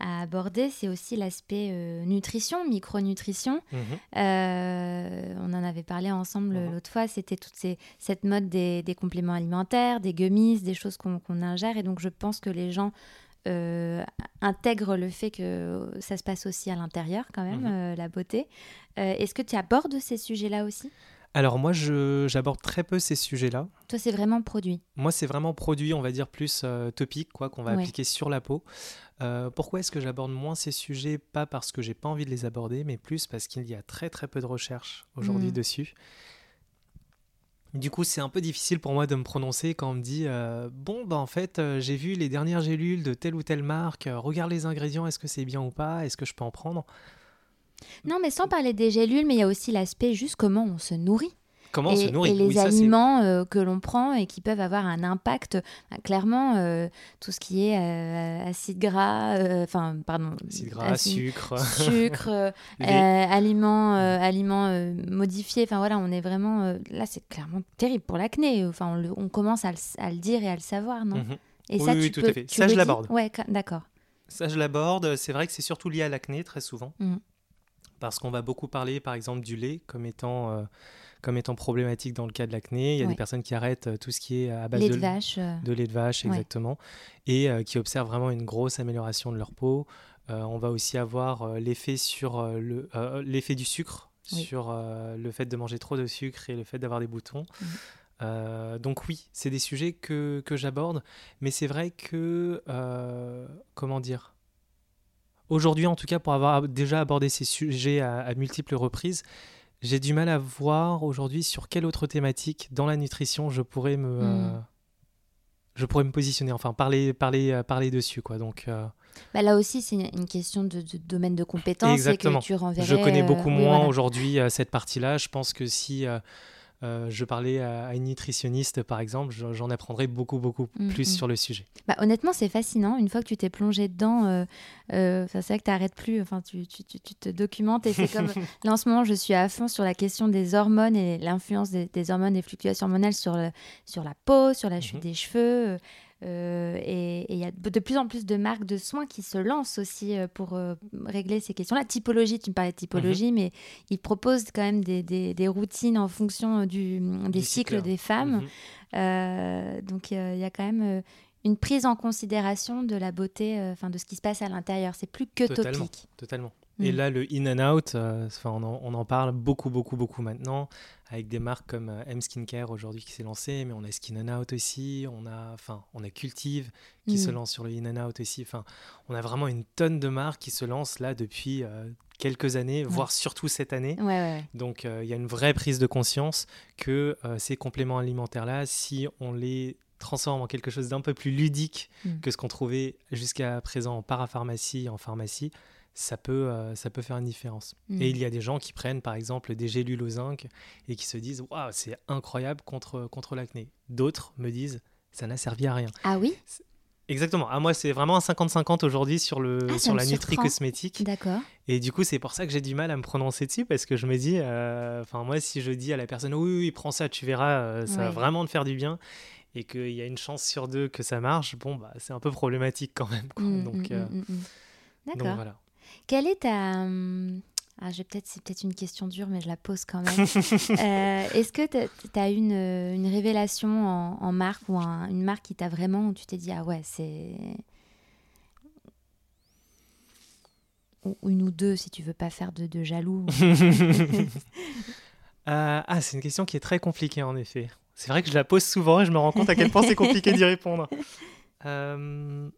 A: à aborder, c'est aussi l'aspect euh, nutrition, micronutrition.
B: Mhm.
A: Euh, on en avait parlé ensemble
B: Mhm.
A: l'autre fois, c'était toute ces- cette mode des, des compléments alimentaires, des gummies, des choses qu'on ingère. Et donc je pense que les gens euh, intègrent le fait que ça se passe aussi à l'intérieur quand même,
B: Mhm.
A: la beauté. Est-ce que tu abordes ces sujets-là aussi?
B: Alors moi, j'aborde très peu ces sujets-là.
A: Toi, c'est vraiment produit.
B: Moi, c'est vraiment produit, on va dire, plus euh, topique, quoi, qu'on va
A: Ouais.
B: appliquer sur la peau. Euh, pourquoi est-ce que j'aborde moins ces sujets? Pas parce que j'ai pas envie de les aborder, mais plus parce qu'il y a très très peu de recherches aujourd'hui
A: Mhm.
B: dessus. Du coup, c'est un peu difficile pour moi de me prononcer quand on me dit euh, Bon, bah en fait, euh, j'ai vu les dernières gélules de telle ou telle marque, regarde les ingrédients, est-ce que c'est bien ou pas? Est-ce que je peux en prendre?
A: Non, mais sans parler des gélules, mais il y a aussi l'aspect juste comment on se nourrit.
B: Comment on
A: et,
B: se nourrit
A: et les
B: Oui, ça, c'est-
A: aliments euh, que l'on prend et qui peuvent avoir un impact. Bah, clairement, euh, tout ce qui est euh, acide gras, enfin, pardon.
B: Acide gras,
A: acide-
B: sucre,
A: sucre, aliments, aliments modifiés. Enfin voilà, on est vraiment là, c'est clairement terrible pour l'acné. Enfin, on, le- on commence à le, à le dire et à le savoir, non?
B: Mhm.
A: Et
B: Oui,
A: ça,
B: oui,
A: tu
B: tout
A: peux,
B: à fait.
A: tu
B: Ça, je l'aborde.
A: Ouais, d'accord.
B: Ça, je l'aborde. C'est vrai que c'est surtout lié à l'acné très souvent.
A: Mhm.
B: Parce qu'on va beaucoup parler, par exemple, du lait comme étant, euh, comme étant problématique dans le cas de l'acné. Il y a
A: Ouais.
B: des personnes qui arrêtent euh, tout ce qui est à base
A: Lait
B: de,
A: de vache. euh,
B: de lait de vache,
A: Ouais.
B: exactement, et euh, qui observent vraiment une grosse amélioration de leur peau. Euh, on va aussi avoir euh, l'effet sur euh, le euh, l'effet du sucre
A: Oui.
B: sur euh, le fait de manger trop de sucre et le fait d'avoir des boutons.
A: Mhm.
B: Euh, donc oui, c'est des sujets que, que j'aborde, mais c'est vrai que euh, comment dire? Aujourd'hui, en tout cas, pour avoir déjà abordé ces sujets à, à multiples reprises, j'ai du mal à voir aujourd'hui sur quelle autre thématique dans la nutrition je pourrais me,
A: Mm.
B: euh, je pourrais me positionner, enfin parler, parler, euh, parler dessus, quoi. Donc, euh,
A: bah, là aussi, c'est une, question de, de domaine de compétence.
B: Exactement.
A: Et que tu renverrais,
B: je connais beaucoup moins
A: voilà.
B: aujourd'hui cette partie-là. Je pense que si euh, je parlais à, à une nutritionniste, par exemple, je- j'en apprendrais beaucoup, beaucoup
A: Mm,
B: plus
A: mm.
B: sur le sujet.
A: Bah, honnêtement, c'est fascinant. Une fois que tu t'es plongé dedans, euh, euh, c'est vrai que tu n'arrêtes plus. Enfin, tu, tu- tu- tu te documentes. Et c'est comme là en ce moment, je suis à fond sur la question des hormones et l'influence des, des hormones, des fluctuations hormonales sur, le, sur la peau, sur la chute
B: Mhm.
A: des cheveux. Euh, et il y a de plus en plus de marques de soins qui se lancent aussi euh, pour euh, régler ces questions-là. Typologie, tu me parlais de typologie,
B: Mhm.
A: mais ils proposent quand même des, des- des routines en fonction du, des
B: Du
A: cycles
B: cycle.
A: des femmes.
B: Mhm.
A: Euh, donc il y a quand même une prise en considération de la beauté, enfin de ce qui se passe à l'intérieur. C'est plus que
B: Totalement.
A: topique.
B: Totalement.
A: Mm.
B: Et là, le in and out, euh, on, en, on en parle beaucoup, beaucoup, beaucoup maintenant, avec des marques comme euh, M Skincare aujourd'hui qui s'est lancé, mais on a Skin and Out aussi, on a, enfin, on a Cultive qui
A: Mm.
B: se lance sur le in and out aussi. Enfin, on a vraiment une tonne de marques qui se lancent là depuis euh, quelques années, voire surtout cette année.
A: Ouais, ouais, ouais.
B: Donc euh, il y a une vraie prise de conscience que euh, ces compléments alimentaires-là, si on les transforme en quelque chose d'un peu plus ludique
A: Mm.
B: que ce qu'on trouvait jusqu'à présent en parapharmacie, en pharmacie, ça peut, euh, ça peut faire une différence.
A: Mm.
B: Et il y a des gens qui prennent par exemple des gélules au zinc et qui se disent Waouh, c'est incroyable contre, contre l'acné. D'autres me disent Ça n'a servi à rien.
A: Ah oui?
B: Exactement. À moi, c'est vraiment un 50-50 aujourd'hui sur, le,
A: Ah,
B: sur la nutri
A: surprend.
B: cosmétique.
A: D'accord.
B: Et du coup, c'est pour ça que j'ai du mal à me prononcer dessus parce que je me dis, euh, enfin, moi, si je dis à la personne, oui, oui, prends ça, tu verras, euh, ça va vraiment te faire du bien et qu'il y a une chance sur deux que ça marche, bon, bah, c'est un peu problématique quand même. quoi. Donc,
A: mm, mm.
B: donc
A: D'accord.
B: voilà.
A: Quelle est ta. hum, Ah, je vais peut-être, c'est peut-être une question dure, mais je la pose quand même. Euh, Est-ce que tu as une, euh, une révélation en, en marque ou un- une marque qui t'a vraiment, où tu t'es dit, ah ouais, c'est. Ou ou une ou deux, si tu veux pas faire de, de jaloux.
B: Euh, ah, c'est une question qui est très compliquée en effet. C'est vrai que je la pose souvent et je me rends compte à quel point c'est compliqué d'y répondre. Euh,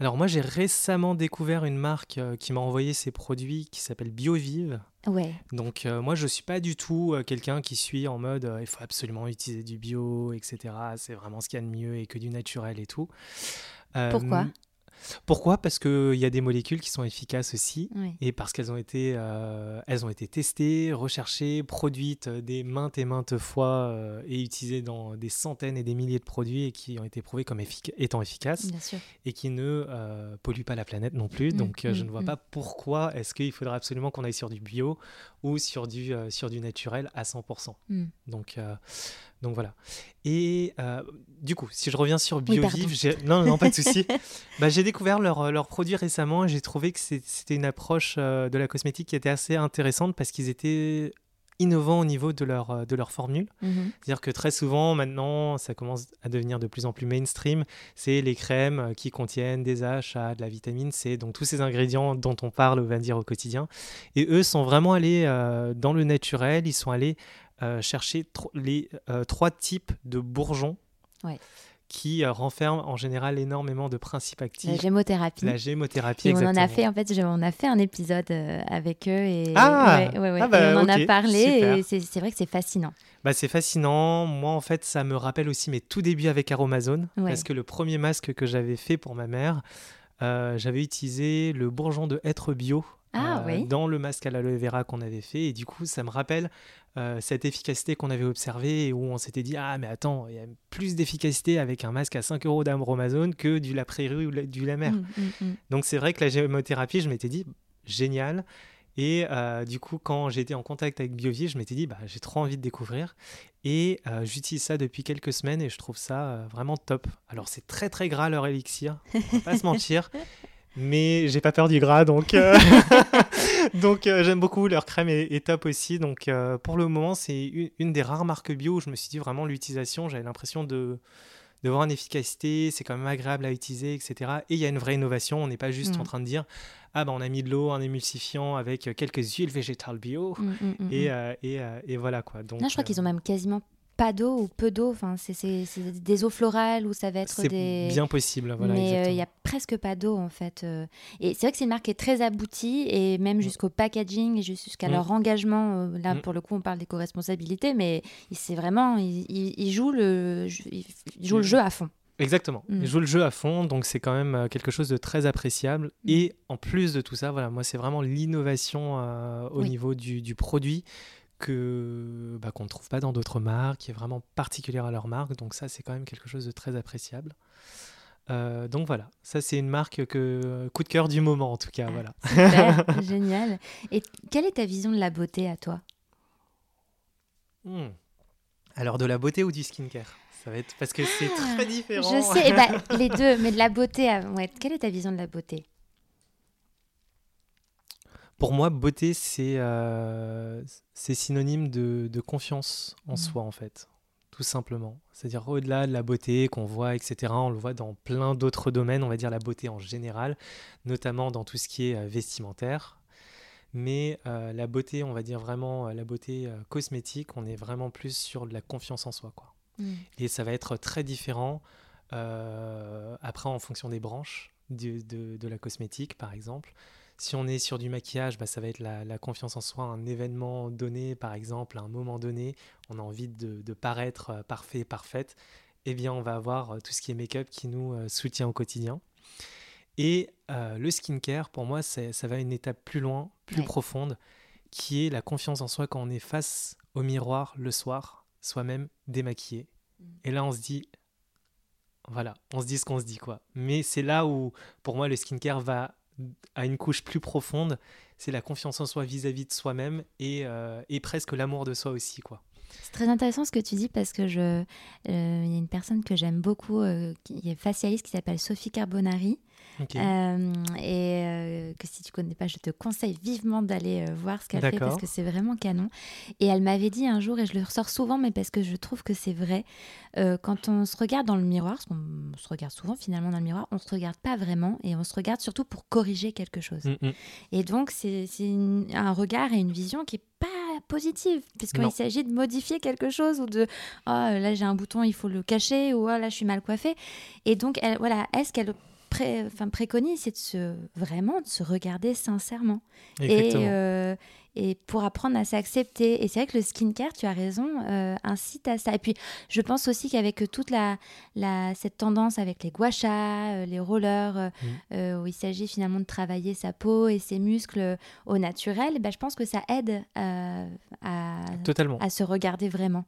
B: Alors moi j'ai récemment découvert une marque euh, qui m'a envoyé ses produits qui s'appelle BioVive.
A: Ouais.
B: Donc euh, moi je suis pas du tout euh, quelqu'un qui suit en mode euh, il faut absolument utiliser du bio, etc. C'est vraiment ce qu'il y a de mieux et que du naturel et tout.
A: Pourquoi?
B: Pourquoi? Parce qu'il y a des molécules qui sont efficaces aussi et parce qu'elles ont été, euh, elles ont été testées, recherchées, produites euh, des maintes et maintes fois euh, et utilisées dans des centaines et des milliers de produits et qui ont été prouvés comme étant efficaces et qui ne euh, polluent pas la planète non plus.
A: Mm,
B: Donc je
A: mm,
B: ne vois
A: mm.
B: pas pourquoi est-ce qu'il faudra absolument qu'on aille sur du bio ou sur du, sur du naturel à 100%.
A: Mm.
B: Donc, donc voilà. Et euh, du coup, si je reviens sur. BioVive, non, non, pas de souci. bah, j'ai découvert leurs leurs produits récemment et j'ai trouvé que c'était une approche euh, de la cosmétique qui était assez intéressante parce qu'ils étaient innovants au niveau de leur, euh, de leur formule.
A: Mhm.
B: C'est-à-dire que très souvent, maintenant, ça commence à devenir de plus en plus mainstream. C'est les crèmes euh, qui contiennent des AHA, de la vitamine C, donc tous ces ingrédients dont on parle, on va dire, au quotidien. Et eux sont vraiment allés euh, dans le naturel. Ils sont allés euh, chercher tro- les euh, trois types de bourgeons
A: Ouais.
B: qui euh, renferment en général énormément de principes
A: La
B: actifs.
A: gémothérapie.
B: La gémothérapie,
A: Et on en a fait, en fait, je- on a fait un épisode avec eux et,
B: Ah
A: ouais, ouais, ouais.
B: Ah bah,
A: Et on en a parlé
B: super.
A: et c'est vrai que c'est fascinant.
B: Bah, c'est fascinant. Moi, en fait, ça me rappelle aussi mes tout débuts avec Aromazone. Parce que le premier masque que j'avais fait pour ma mère, j'avais utilisé le bourgeon de hêtre bio
A: Ah,
B: euh,
A: oui.
B: dans le masque à l'aloe vera qu'on avait fait. Et du coup, ça me rappelle euh, cette efficacité qu'on avait observée et où on s'était dit Ah, mais attends, il y a plus d'efficacité avec un masque à 5 euros d'Aromazone que du La Prairie ou la- du La Mer.
A: Mm, mm, mm.
B: Donc c'est vrai que la gémothérapie, je m'étais dit, génial. Et euh, du coup, quand j'étais en contact avec BioVie, je m'étais dit, bah, j'ai trop envie de découvrir. Et euh, j'utilise ça depuis quelques semaines et je trouve ça euh, vraiment top. Alors c'est très très gras leur élixir, on va pas se mentir. mais j'ai pas peur du gras, donc, euh, donc euh, j'aime beaucoup. Leur crème est, top aussi. Donc euh, pour le moment, c'est une, des rares marques bio où je me suis dit vraiment l'utilisation, j'avais l'impression de, de voir une efficacité, c'est quand même agréable à utiliser, etc. Et il y a une vraie innovation. On n'est pas juste en mm. train de dire ah ben on a mis de l'eau, un émulsifiant avec quelques huiles végétales bio, mm, mm, et, et, et, voilà quoi. Donc,
A: je crois qu'ils ont même quasiment pas d'eau ou peu d'eau. Enfin, c'est des eaux florales ou ça va être des.
B: bien possible. Voilà,
A: Mais euh, il n'y a presque pas d'eau en fait. Euh. Et c'est vrai que c'est une marque qui est très aboutie et même mm. jusqu'au packaging et jusqu'à mm. leur engagement. Euh, là, mm. pour le coup, on parle d'éco-responsabilité, mais c'est vraiment. Ils, jouent, le, le jeu à fond.
B: Exactement. Ils jouent le jeu à fond, donc c'est quand même quelque chose de très appréciable. Et en plus de tout ça, voilà, moi c'est vraiment l'innovation au niveau du, du, produit que bah, qu'on ne trouve pas dans d'autres marques, qui est vraiment particulière à leur marque. Donc ça, c'est quand même quelque chose de très appréciable. Euh, donc voilà, ça c'est une marque que coup de cœur du moment en tout cas. voilà.
A: génial. Et quelle est ta vision de la beauté à toi?
B: Hmm. Alors de la beauté ou du skincare? Ça va être parce que c'est ah, très différent.
A: Je sais, eh ben, les deux, mais de la beauté. Ouais. Quelle est ta vision de la beauté?
B: Pour moi, beauté, c'est euh, synonyme de, de, confiance en mmh. soi, en fait, tout simplement. C'est-à-dire au-delà de la beauté qu'on voit, etc., on le voit dans plein d'autres domaines, on va dire la beauté en général, notamment dans tout ce qui est euh, vestimentaire. Mais euh, la beauté, on va dire vraiment la beauté cosmétique, on est vraiment plus sur de la confiance en soi. Quoi. Mmh. Et ça va être très différent après en fonction des branches de, de, de la cosmétique, par exemple. Si on est sur du maquillage, bah, ça va être la, confiance en soi, un événement donné, par exemple, à un moment donné, on a envie de, paraître euh, parfait, parfaite, eh bien on va avoir euh, tout ce qui est make-up qui nous euh, soutient au quotidien. Et le skincare, pour moi, ça va une étape plus loin, plus profonde, qui est la confiance en soi quand on est face au miroir le soir, soi-même démaquillé. Mm. Et là, on se dit, voilà, on se dit ce qu'on se dit, quoi. Mais c'est là où, pour moi, le skincare va à une couche plus profonde, c'est la confiance en soi vis-à-vis de soi-même et, euh, et, presque l'amour de soi aussi, quoi.
A: C'est très intéressant ce que tu dis parce que je, euh, il y a une personne que j'aime beaucoup, euh, qui est facialiste, qui s'appelle Sophie Carbonari, euh, et euh, que si tu connais pas, je te conseille vivement d'aller euh, voir ce qu'elle fait parce que c'est vraiment canon. Et elle m'avait dit un jour, et je le ressors souvent, mais parce que je trouve que c'est vrai, quand on se regarde dans le miroir, parce qu'on se regarde souvent finalement dans le miroir, on se regarde pas vraiment et on se regarde surtout pour corriger quelque chose. Mm, mm. Et donc c'est un regard et une vision qui est pas positive puisqu'il s'agit de modifier quelque chose ou de oh là j'ai un bouton il faut le cacher ou oh là je suis mal coiffée et donc elle, voilà est-ce qu'elle enfin, préconise, c'est de se, vraiment de se regarder sincèrement. Et, euh, et pour apprendre à s'accepter. Et c'est vrai que le skincare, tu as raison, euh, incite à ça. Et puis, je pense aussi qu'avec toute la, la, cette tendance avec les gua euh, les rollers, mm. où il s'agit finalement de travailler sa peau et ses muscles au naturel, ben, je pense que ça aide à, à se regarder vraiment.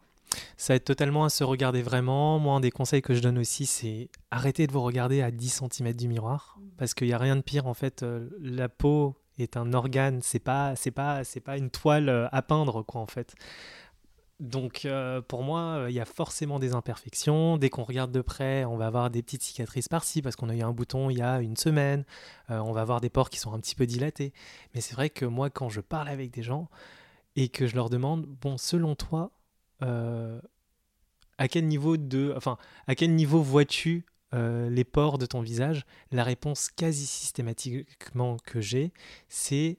B: Ça aide totalement à se regarder vraiment. Moi, un des conseils que je donne aussi, c'est arrêtez de vous regarder à 10 cm du miroir. Mm. Parce qu'il n'y a rien de pire, en fait. Euh, la peau est un organe, c'est pas, c'est pas, c'est pas une toile euh, à peindre, quoi, en fait. Donc, euh, pour moi, il y a forcément des imperfections. Dès qu'on regarde de près, on va avoir des petites cicatrices par-ci parce qu'on a eu un bouton il y a une semaine. on va avoir des pores qui sont un petit peu dilatés. Mais c'est vrai que moi, quand je parle avec des gens et que je leur demande, bon, selon toi, à quel niveau de, enfin, à quel niveau vois-tu euh, les pores de ton visage? La réponse quasi systématiquement que j'ai, c'est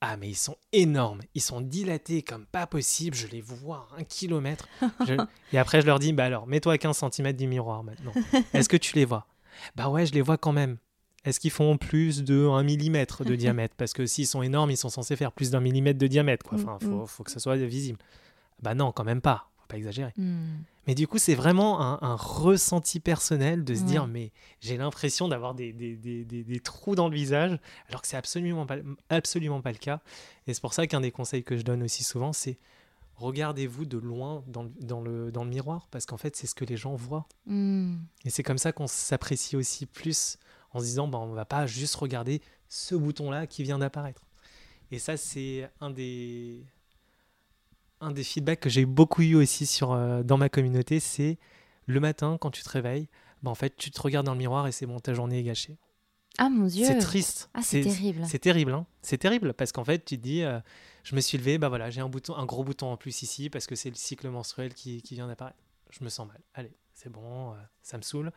B: ah mais ils sont énormes, ils sont dilatés comme pas possible, je les vois à un kilomètre. Et après je leur dis, bah alors mets-toi à 15 cm du miroir maintenant. Est-ce que tu les vois? Bah ouais, je les vois quand même. Est-ce qu'ils font plus de 1 mm de diamètre? Parce que s'ils sont énormes, ils sont censés faire plus d'un millimètre de diamètre. Quoi. Mm, enfin, faut, mm. faut que ça soit visible. Bah non, quand même pas. Faut pas exagérer. Hmm. Mais du coup, c'est vraiment un, ressenti personnel de se dire, mais j'ai l'impression d'avoir des, des, des, des, trous dans le visage, alors que c'est absolument pas, absolument pas le cas. Et c'est pour ça qu'un des conseils que je donne aussi souvent, c'est regardez-vous de loin dans, dans, le, dans le miroir, parce qu'en fait, c'est ce que les gens voient. Hmm. Et c'est comme ça qu'on s'apprécie aussi plus en se disant, bah, on va pas juste regarder ce bouton-là qui vient d'apparaître. Et ça, c'est un des, un des feedbacks que j'ai beaucoup eu aussi sur, euh, dans ma communauté, c'est le matin, quand tu te réveilles, bah, en fait, tu te regardes dans le miroir et c'est bon, ta journée est gâchée.
A: Ah mon Dieu.
B: C'est triste.
A: Ah, c'est terrible.
B: C'est terrible, hein. C'est terrible parce qu'en fait, tu te dis, euh, je me suis levé, bah voilà, j'ai un bouton, un gros bouton en plus ici parce que c'est le cycle menstruel qui, qui vient d'apparaître. Je me sens mal. Allez, c'est bon, euh, ça me saoule.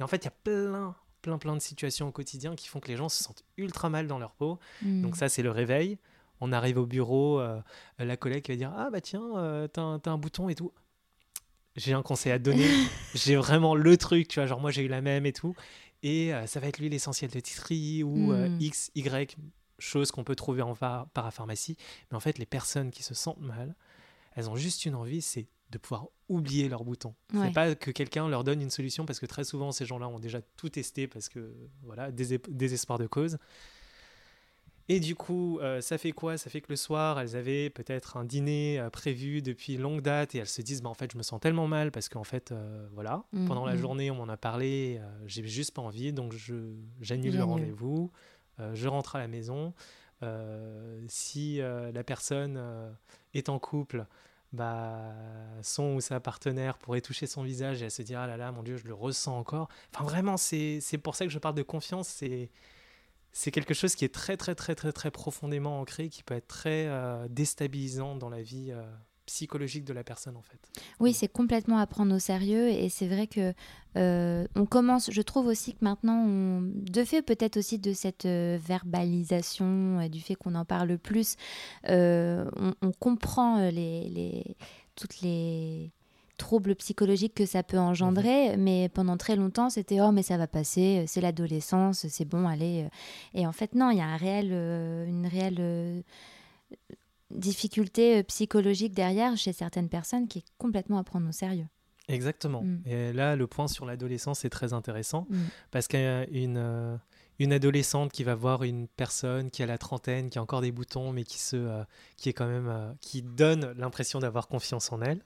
B: Et en fait, il y a plein, plein, plein de situations au quotidien qui font que les gens se sentent ultra mal dans leur peau.
A: Hmm.
B: Donc ça, c'est le réveil. On arrive au bureau, euh, la collègue va dire, ah bah tiens, t'as un, t'as un bouton et tout. J'ai un conseil à te donner. j'ai vraiment le truc, tu vois, genre moi j'ai eu la même et tout. Et euh, ça va être l'huile essentielle de titri ou euh,
A: Mm.
B: X, Y, chose qu'on peut trouver en par- parapharmacie. Mais en fait, les personnes qui se sentent mal, elles ont juste une envie, c'est de pouvoir oublier leur bouton.
A: Ouais.
B: C'est pas que quelqu'un leur donne une solution parce que très souvent ces gens-là ont déjà tout testé parce que voilà, désespoir de cause. Et du coup, euh, ça fait quoi? Ça fait que le soir, elles avaient peut-être un dîner euh, prévu depuis longue date et elles se disent bah, en fait, je me sens tellement mal parce qu'en fait, euh, voilà, pendant la
A: mm.
B: journée, on m'en a parlé, j'ai juste pas envie, donc j'annule le rendez-vous, je rentre à la maison. Si la personne est en couple, bah, son ou sa partenaire pourrait toucher son visage et elle se dire ah là là, mon Dieu, je le ressens encore. Enfin, vraiment, c'est c'est pour ça que je parle de confiance. C'est c'est quelque chose qui est très très très très très profondément ancré, qui peut être très euh, déstabilisant dans la vie euh, psychologique de la personne en fait.
A: Oui, c'est complètement à prendre au sérieux et c'est vrai que euh, on commence. Je trouve aussi que maintenant, de fait peut-être aussi de cette verbalisation, du fait qu'on en parle plus, on, comprend toutes les troubles psychologiques que ça peut engendrer, mais pendant très longtemps c'était oh mais ça va passer, euh, c'est l'adolescence, c'est bon, allez. euh. Et en fait non, il y a un réel, euh, une réelle euh, difficulté psychologique derrière chez certaines personnes qui est complètement à prendre au sérieux.
B: Exactement.
A: Mm.
B: Et là, le point sur l'adolescence est très intéressant
A: Mm.
B: parce qu'une euh, une adolescente qui va voir une personne qui a la trentaine, qui a encore des boutons, mais qui se, euh, qui est quand même, qui donne l'impression d'avoir confiance en elle.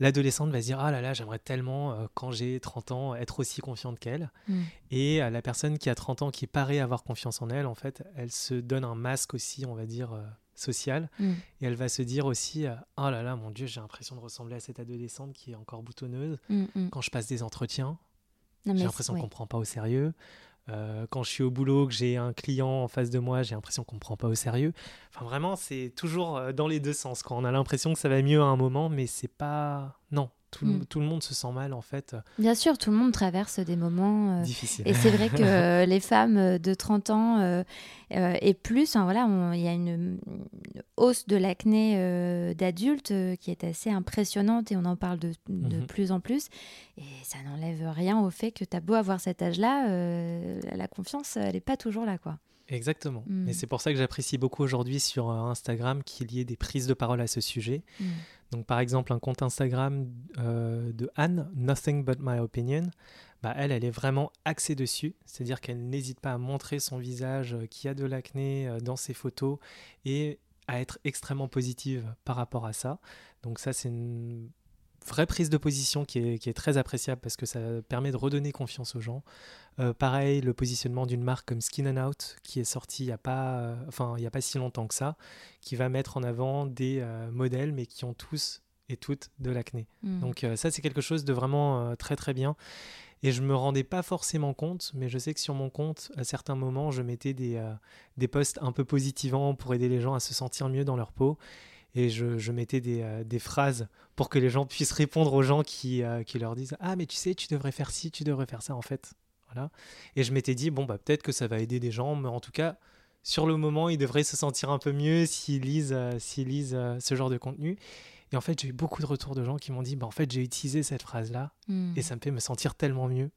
B: L'adolescente va se dire ah là là j'aimerais tellement euh, quand j'ai 30 ans être aussi confiante qu'elle
A: Mm.
B: et euh, la personne qui a 30 ans qui paraît avoir confiance en elle en fait elle se donne un masque aussi on va dire euh, social
A: Mm.
B: et elle va se dire aussi oh là là mon dieu j'ai l'impression de ressembler à cette adolescente qui est encore boutonneuse
A: Mm,
B: quand je passe des entretiens j'ai l'impression qu'on ne prend pas au sérieux. Euh, quand je suis au boulot, que j'ai un client en face de moi, j'ai l'impression qu'on ne prend pas au sérieux. Enfin, vraiment, c'est toujours euh, dans les deux sens. Quand on a l'impression que ça va mieux à un moment, mais c'est pas. Non, tout, le-
A: Mm.
B: tout le monde se sent mal, en fait.
A: Bien sûr, tout le monde traverse des moments. euh,
B: Difficile.
A: Et c'est vrai que euh, les femmes euh, de 30 ans euh, et plus, hein, voilà, il y a une, une hausse de l'acné d'adultes euh, qui est assez impressionnante et on en parle de, de
B: Mhm.
A: plus en plus. Et ça n'enlève rien au fait que tu as beau avoir cet âge-là, la confiance, elle n'est pas toujours là. quoi.
B: Exactement.
A: Mm.
B: Et c'est pour ça que j'apprécie beaucoup aujourd'hui sur Instagram qu'il y ait des prises de parole à ce sujet. Donc, par exemple, un compte Instagram euh, de Anne, Nothing But My Opinion, bah, elle, elle est vraiment axée dessus. C'est-à-dire qu'elle n'hésite pas à montrer son visage euh, qui a de l'acné euh, dans ses photos et à être extrêmement positive par rapport à ça. Donc, ça, c'est une vraie prise de position qui est, qui est très appréciable parce que ça permet de redonner confiance aux gens. Euh, pareil, le positionnement d'une marque comme Skin and Out qui est sorti il n'y a, pas, euh, enfin, il y a pas si longtemps que ça, qui va mettre en avant des euh, modèles mais qui ont tous et toutes de l'acné.
A: Mm.
B: Donc ça c'est quelque chose de vraiment très très bien. Et je me rendais pas forcément compte, mais je sais que sur mon compte, à certains moments, je mettais des, des posts un peu positivants pour aider les gens à se sentir mieux dans leur peau. Et je, je mettais des, euh, des phrases pour que les gens puissent répondre aux gens qui, euh, qui leur disent Ah, mais tu sais, tu devrais faire ci, tu devrais faire ça, en fait. Voilà. Et je m'étais dit Bon, bah, peut-être que ça va aider des gens, mais en tout cas, sur le moment, ils devraient se sentir un peu mieux s'ils lisent, euh, s'ils lisent ce genre de contenu. Et en fait, j'ai eu beaucoup de retours de gens qui m'ont dit bah, En fait, j'ai utilisé cette phrase-là
A: Mm.
B: et ça me fait me sentir tellement mieux.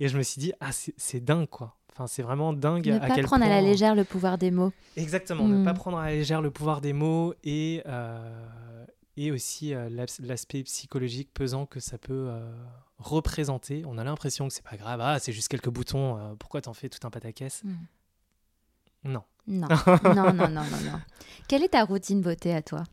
B: Et je me suis dit Ah, c'est c'est dingue, quoi. Enfin, c'est vraiment dingue
A: Ne
B: à
A: pas
B: quel
A: prendre à la légère le pouvoir des mots.
B: Exactement, ne pas
A: Mm.
B: prendre à la légère le pouvoir des mots et, euh, et aussi euh, l'as- l'aspect psychologique pesant que ça peut euh, représenter. On a l'impression que c'est pas grave, ah, c'est juste quelques boutons, pourquoi t'en fais tout un pataquès?
A: Mm.
B: Non.
A: Non. non, non, non, non, non. Quelle est ta routine beauté à toi?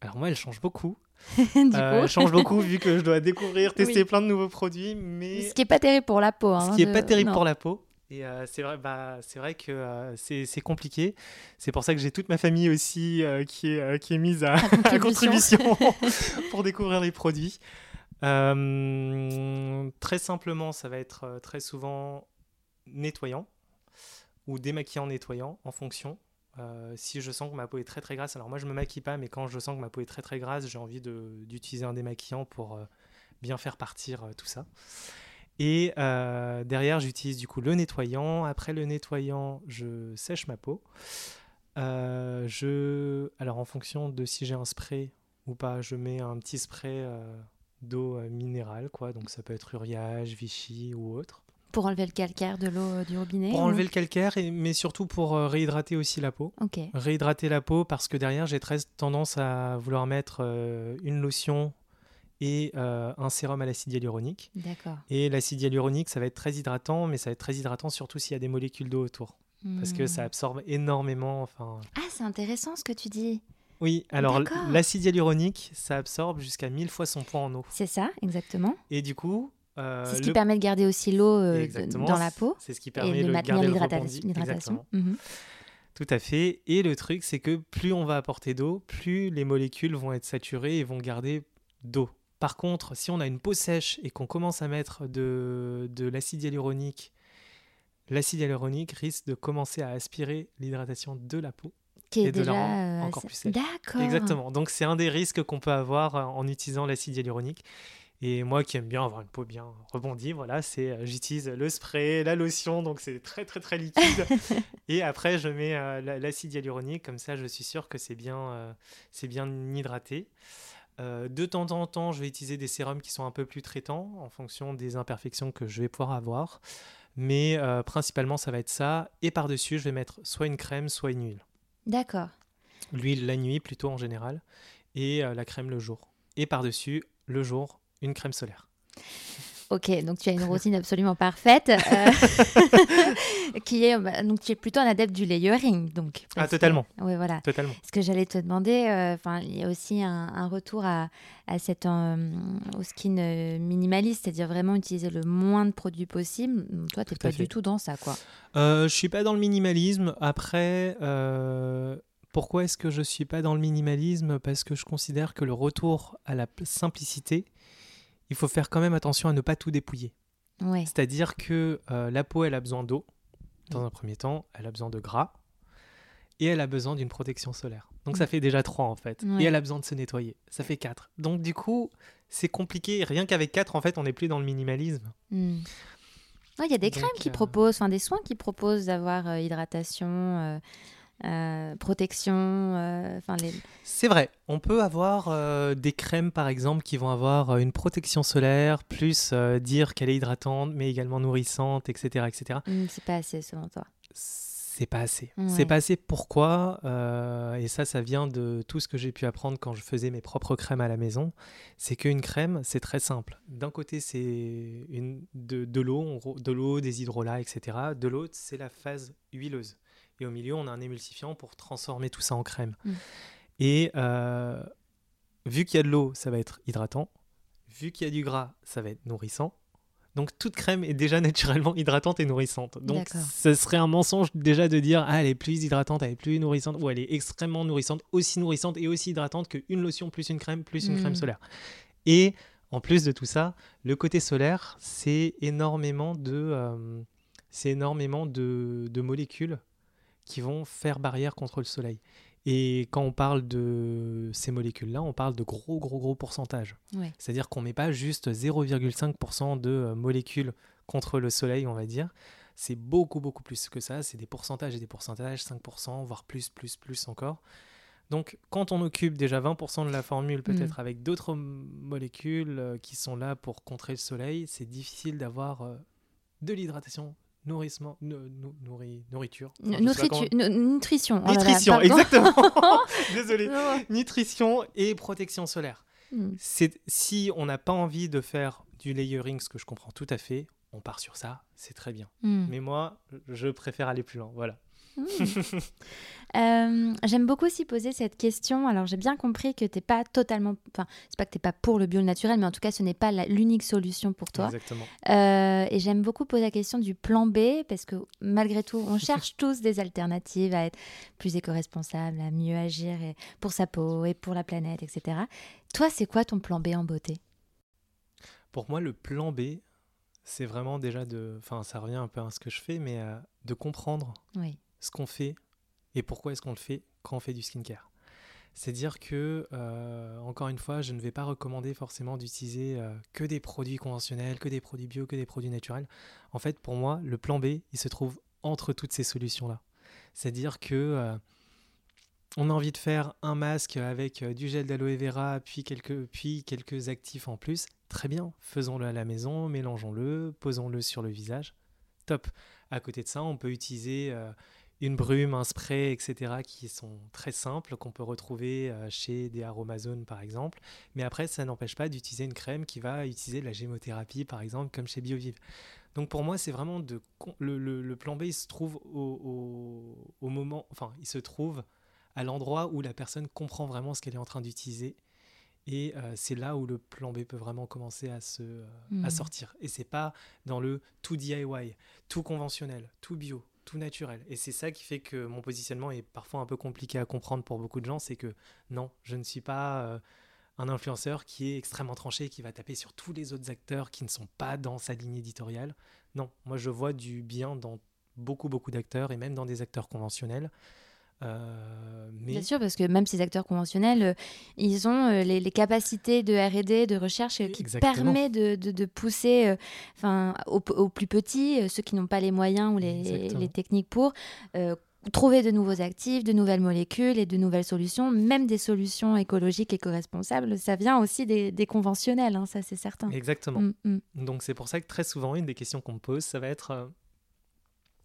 B: Alors moi, elle change beaucoup.
A: du
B: Euh,
A: coup
B: elle change beaucoup vu que je dois découvrir, tester
A: Oui.
B: plein de nouveaux produits, mais
A: Ce qui est pas terrible pour la peau. hein,
B: ce qui est
A: de-
B: pas terrible
A: non.
B: pour la peau. Et euh, c'est vrai, bah, c'est vrai que euh, c'est compliqué. C'est pour ça que j'ai toute ma famille aussi euh, qui, est, qui est mise à, à
A: contribution.
B: pour découvrir les produits. Très simplement, ça va être très souvent nettoyant ou démaquillant nettoyant en fonction. Si je sens que ma peau est très très grasse, alors moi je me maquille pas, mais quand je sens que ma peau est très très grasse, j'ai envie d'utiliser un démaquillant pour bien faire partir tout ça. Et derrière, j'utilise du coup le nettoyant. Après le nettoyant, je sèche ma peau. je... Alors en fonction de si j'ai un spray ou pas, je mets un petit spray d'eau minérale, quoi. Donc ça peut être Uriage, Vichy ou autre.
A: Pour enlever le calcaire de l'eau euh, du robinet
B: Pour enlever le calcaire, mais surtout pour euh, réhydrater aussi la peau.
A: Ok.
B: Réhydrater la peau parce que derrière, j'ai très tendance à vouloir mettre euh, une lotion et un sérum à l'acide hyaluronique.
A: D'accord.
B: Et l'acide hyaluronique, ça va être très hydratant, mais ça va être très hydratant surtout s'il y a des molécules d'eau autour. Parce que ça hmm. absorbe énormément. Enfin...
A: Ah, c'est intéressant ce que tu dis.
B: Oui, alors l'acide hyaluronique, ça absorbe jusqu'à 1000 fois son poids en eau.
A: C'est ça, exactement.
B: Et du coup,
A: euh, c'est ce qui permet de garder aussi l'eau euh, dans la peau.
B: C'est ce qui permet de maintenir l'hydratation. Mhm. Tout à fait. Et le truc, c'est que plus on va apporter d'eau, plus les molécules vont être saturées et vont garder d'eau. Par contre, si on a une peau sèche et qu'on commence à mettre de, de l'acide hyaluronique, l'acide hyaluronique risque de commencer à aspirer l'hydratation de la peau.
A: Qui est
B: et
A: de
B: la rendre encore plus sèche.
A: D'accord.
B: Exactement. Donc c'est un des risques qu'on peut avoir en utilisant l'acide hyaluronique. Et moi qui aime bien avoir une peau bien rebondie, voilà, c'est euh, j'utilise le spray, la lotion, donc c'est très très très liquide. et après je mets euh, l'acide hyaluronique, comme ça je suis sûr que c'est bien, euh, c'est bien hydraté. De temps en temps, je vais utiliser des sérums qui sont un peu plus traitants en fonction des imperfections que je vais pouvoir avoir. Mais principalement, ça va être ça. Et par-dessus, je vais mettre soit une crème, soit une huile.
A: D'accord.
B: L'huile la nuit plutôt en général. Et la crème le jour. Et par-dessus, le jour, une crème solaire.
A: Ok, donc tu as une routine absolument parfaite, euh, qui est bah, donc tu es plutôt un adepte du layering, donc.
B: Ah totalement.
A: Oui voilà.
B: Totalement.
A: Ce que j'allais te demander, euh, enfin il y a aussi un, retour à, à cette euh, au skin minimaliste, c'est-à-dire vraiment utiliser le moins de produits possible. Toi tu n'es pas du tout dans ça quoi.
B: je suis pas dans le minimalisme. Après. Pourquoi est-ce que je suis pas dans le minimalisme? Parce que je considère que le retour à la simplicité il faut faire quand même attention à ne pas tout dépouiller. C'est-à-dire que euh, la peau, elle a besoin d'eau, dans un premier temps, elle a besoin de gras, et elle a besoin d'une protection solaire. Donc ça fait déjà trois en fait. Et elle a besoin de se nettoyer. Ça fait quatre. Donc du coup, c'est compliqué. Rien qu'avec quatre, en fait, on n'est plus dans le minimalisme.
A: Hmm. Il y a des crèmes qui euh, proposent, enfin des soins qui proposent d'avoir euh, hydratation, euh, protection. Euh, enfin les...
B: C'est vrai, on peut avoir euh, des crèmes par exemple qui vont avoir une protection solaire, plus dire qu'elle est hydratante mais également nourrissante, etc. etc.
A: Mmh, c'est pas assez selon toi
B: c'est pas assez. C'est pas assez. Pourquoi Et ça, ça vient de tout ce que j'ai pu apprendre quand je faisais mes propres crèmes à la maison. C'est qu'une crème, c'est très simple. D'un côté, c'est une de, de l'eau, de l'eau, des hydrolats, etc. De l'autre, c'est la phase huileuse. Et au milieu, on a un émulsifiant pour transformer tout ça en crème. Mm. Et euh, vu qu'il y a de l'eau, ça va être hydratant. Vu qu'il y a du gras, ça va être nourrissant. Donc toute crème est déjà naturellement hydratante et nourrissante. Donc ce serait un mensonge déjà de dire ah, elle est plus hydratante, elle est plus nourrissante, ou elle est extrêmement nourrissante, aussi nourrissante et aussi hydratante qu'une lotion plus une crème plus une crème mm. solaire. Et en plus de tout ça, le côté solaire, c'est énormément de, euh, énormément de, de molécules qui vont faire barrière contre le soleil. Et quand on parle de ces molécules-là, on parle de gros, gros, gros pourcentages. C'est-à-dire qu'on ne met pas juste 0,5% de euh, molécules contre le soleil, on va dire. C'est beaucoup, beaucoup plus que ça. C'est des pourcentages et des pourcentages, 5%, voire plus, plus, plus encore. Donc, quand on occupe déjà 20% de la formule, peut-être mm. avec d'autres molécules euh, qui sont là pour contrer le soleil, c'est difficile d'avoir euh, de l'hydratation nourrissement, nourriture.
A: nutrition.
B: Oh nutrition, exactement. Désolé. nutrition et protection solaire. C'est si on n'a pas envie de faire du layering, ce que je comprends tout à fait, on part sur ça, c'est très bien. Hmm. Mais moi, je préfère aller plus loin. Voilà. Hmm.
A: Euh, j'aime beaucoup aussi poser cette question. Alors, j'ai bien compris que tu n'es pas totalement. Enfin, c'est pas que tu n'es pas pour le bio naturel, mais en tout cas, ce n'est pas l'unique solution pour toi.
B: Exactement.
A: Euh, et j'aime beaucoup poser la question du plan B, parce que malgré tout, on cherche tous des alternatives à être plus éco-responsable, à mieux agir et pour sa peau et pour la planète, etc. Toi, c'est quoi ton plan B en beauté?
B: Pour moi, le plan B, c'est vraiment déjà de. Enfin, ça revient un peu à ce que je fais, mais euh, de comprendre
A: Oui.
B: Ce qu'on fait et pourquoi est-ce qu'on le fait quand on fait du skincare. C'est dire que, euh, encore une fois, je ne vais pas recommander forcément d'utiliser euh, que des produits conventionnels, que des produits bio, que des produits naturels. En fait, pour moi, le plan B, il se trouve entre toutes ces solutions-là. C'est-à-dire que euh, on a envie de faire un masque avec du gel d'aloe vera, puis quelques, puis quelques actifs en plus. Très bien, faisons-le à la maison, mélangeons-le, posons-le sur le visage. Top. À côté de ça, on peut utiliser une brume, un spray, etc., qui sont très simples, qu'on peut retrouver euh, chez des aromazones par exemple. Mais après, ça n'empêche pas d'utiliser une crème qui va utiliser de la gémothérapie par exemple, comme chez Biovive. Donc pour moi, c'est vraiment de le, le- le plan B, il se trouve au, au- au moment, enfin, il se trouve à l'endroit où la personne comprend vraiment ce qu'elle est en train d'utiliser. Et euh, c'est là où le plan B peut vraiment commencer à, se, euh, à sortir. Et c'est pas dans le tout DIY, tout conventionnel, tout bio, tout naturel. Et c'est ça qui fait que mon positionnement est parfois un peu compliqué à comprendre pour beaucoup de gens. C'est que non, je ne suis pas euh, un influenceur qui est extrêmement tranché, qui va taper sur tous les autres acteurs qui ne sont pas dans sa ligne éditoriale. Non, moi je vois du bien dans beaucoup, beaucoup d'acteurs et même dans des acteurs conventionnels. Euh, mais
A: Bien sûr, parce que même ces acteurs conventionnels, euh, ils ont euh, les, les capacités de R&D, de recherche qui
B: Exactement.
A: permet de, de- de pousser enfin, aux, plus petits, ceux qui n'ont pas les moyens ou les, techniques pour, trouver de nouveaux actifs, de nouvelles molécules et de nouvelles solutions, même des solutions écologiques éco-responsables. Ça vient aussi des, des conventionnels, hein, ça c'est certain.
B: exactement.
A: Mm, mm.
B: Donc c'est pour ça que très souvent, une des questions qu'on me pose, ça va être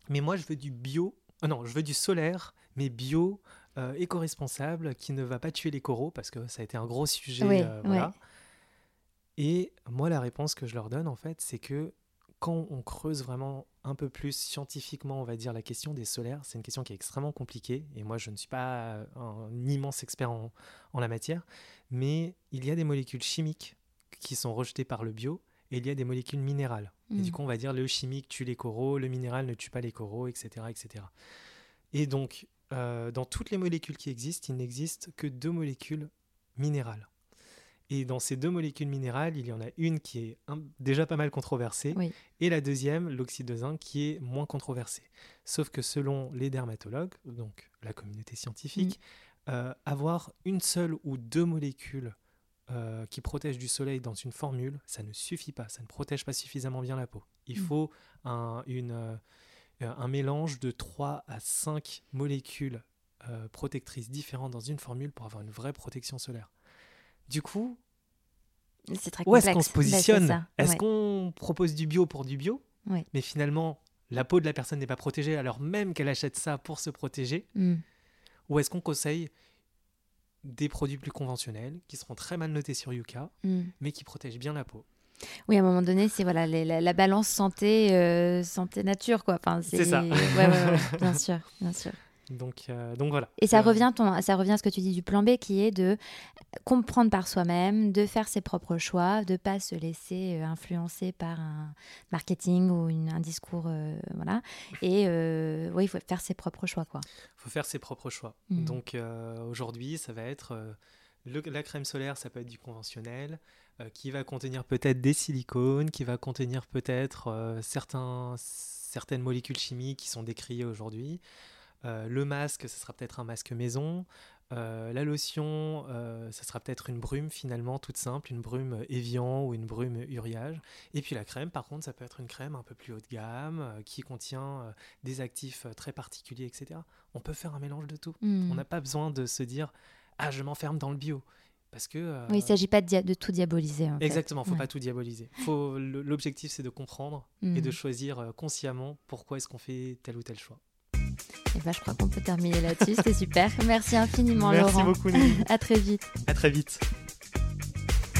B: Mais moi, je veux du bio. Euh, non, je veux du solaire, mais bio, euh, éco-responsable, qui ne va pas tuer les coraux, parce que ça a été un gros sujet.
A: Oui,
B: euh, voilà.
A: ouais.
B: Et moi, la réponse que je leur donne, en fait, c'est que quand on creuse vraiment un peu plus scientifiquement, on va dire, la question des solaires, c'est une question qui est extrêmement compliquée. Et moi, je ne suis pas un immense expert en, en la matière. Mais il y a des molécules chimiques qui sont rejetées par le bio et il y a des molécules minérales. Et
A: Mm.
B: du coup, on va dire le chimique tue les coraux, le minéral ne tue pas les coraux, etc. etc. Et donc, euh, dans toutes les molécules qui existent, il n'existe que deux molécules minérales. Et dans ces deux molécules minérales, il y en a une qui est un- déjà pas mal controversée,
A: Oui.
B: et la deuxième, l'oxyde de zinc, qui est moins controversée. Sauf que selon les dermatologues, donc la communauté scientifique, euh, avoir une seule ou deux molécules euh, qui protègent du soleil dans une formule, ça ne suffit pas, ça ne protège pas suffisamment bien la peau. Il
A: Mm.
B: faut un, une, euh, un mélange de 3 à 5 molécules euh, protectrices différentes dans une formule pour avoir une vraie protection solaire. Du coup,
A: C'est très
B: où est-ce qu'on se
A: Bah,
B: positionne? Est-ce
A: ouais.
B: qu'on propose du bio pour du bio?
A: Ouais.
B: Mais finalement, la peau de la personne n'est pas protégée alors même qu'elle achète ça pour se protéger
A: Mm.
B: Ou est-ce qu'on conseille des produits plus conventionnels qui seront très mal notés sur Yuka
A: Mm.
B: mais qui protègent bien la peau
A: Oui, à un moment donné, c'est voilà les- la, la balance santé euh, santé nature quoi. Enfin,
B: C'est ça.
A: Ouais, ouais, ouais, bien sûr, bien sûr.
B: Donc, euh, donc voilà.
A: Et ça
B: Euh,
A: revient ton, ça revient à ce que tu dis du plan B qui est de comprendre par soi-même, de faire ses propres choix, de pas se laisser euh, influencer par un marketing ou une- un discours euh, voilà. Et euh, oui, il faut faire ses propres choix quoi.
B: faut faire ses propres choix.
A: Mhm.
B: Donc aujourd'hui, ça va être le- la crème solaire, ça peut être du conventionnel, qui va contenir peut-être des silicones, qui va contenir peut-être certains, certaines molécules chimiques qui sont décriées aujourd'hui. Euh, le masque, ce sera peut-être un masque maison. Euh, la lotion, euh, ça sera peut-être une brume finalement toute simple, une brume Evian ou une brume Uriage. Et puis la crème, par contre, ça peut être une crème un peu plus haut de gamme, euh, qui contient des actifs très particuliers, etc. On peut faire un mélange de tout.
A: Mm.
B: On n'a pas besoin de se dire ah je m'enferme dans le bio parce que
A: Oui, il s'agit pas de, tout diaboliser. En fait.
B: exactement faut
A: Ouais.
B: pas tout diaboliser. L'objectif c'est de comprendre et
A: Mm.
B: de choisir consciemment pourquoi est-ce qu'on fait tel ou tel choix.
A: Et ben, je crois qu'on peut terminer là-dessus. C'était super. Merci infiniment,
B: Merci
A: Laurent.
B: beaucoup Nelly.
A: À très vite.
B: à très vite.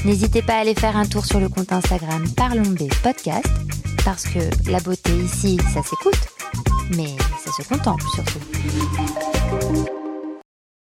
A: N'hésitez pas à aller faire un tour sur le compte Instagram Parlons B Podcast, parce que la beauté ici, ça s'écoute, mais ça se contemple surtout.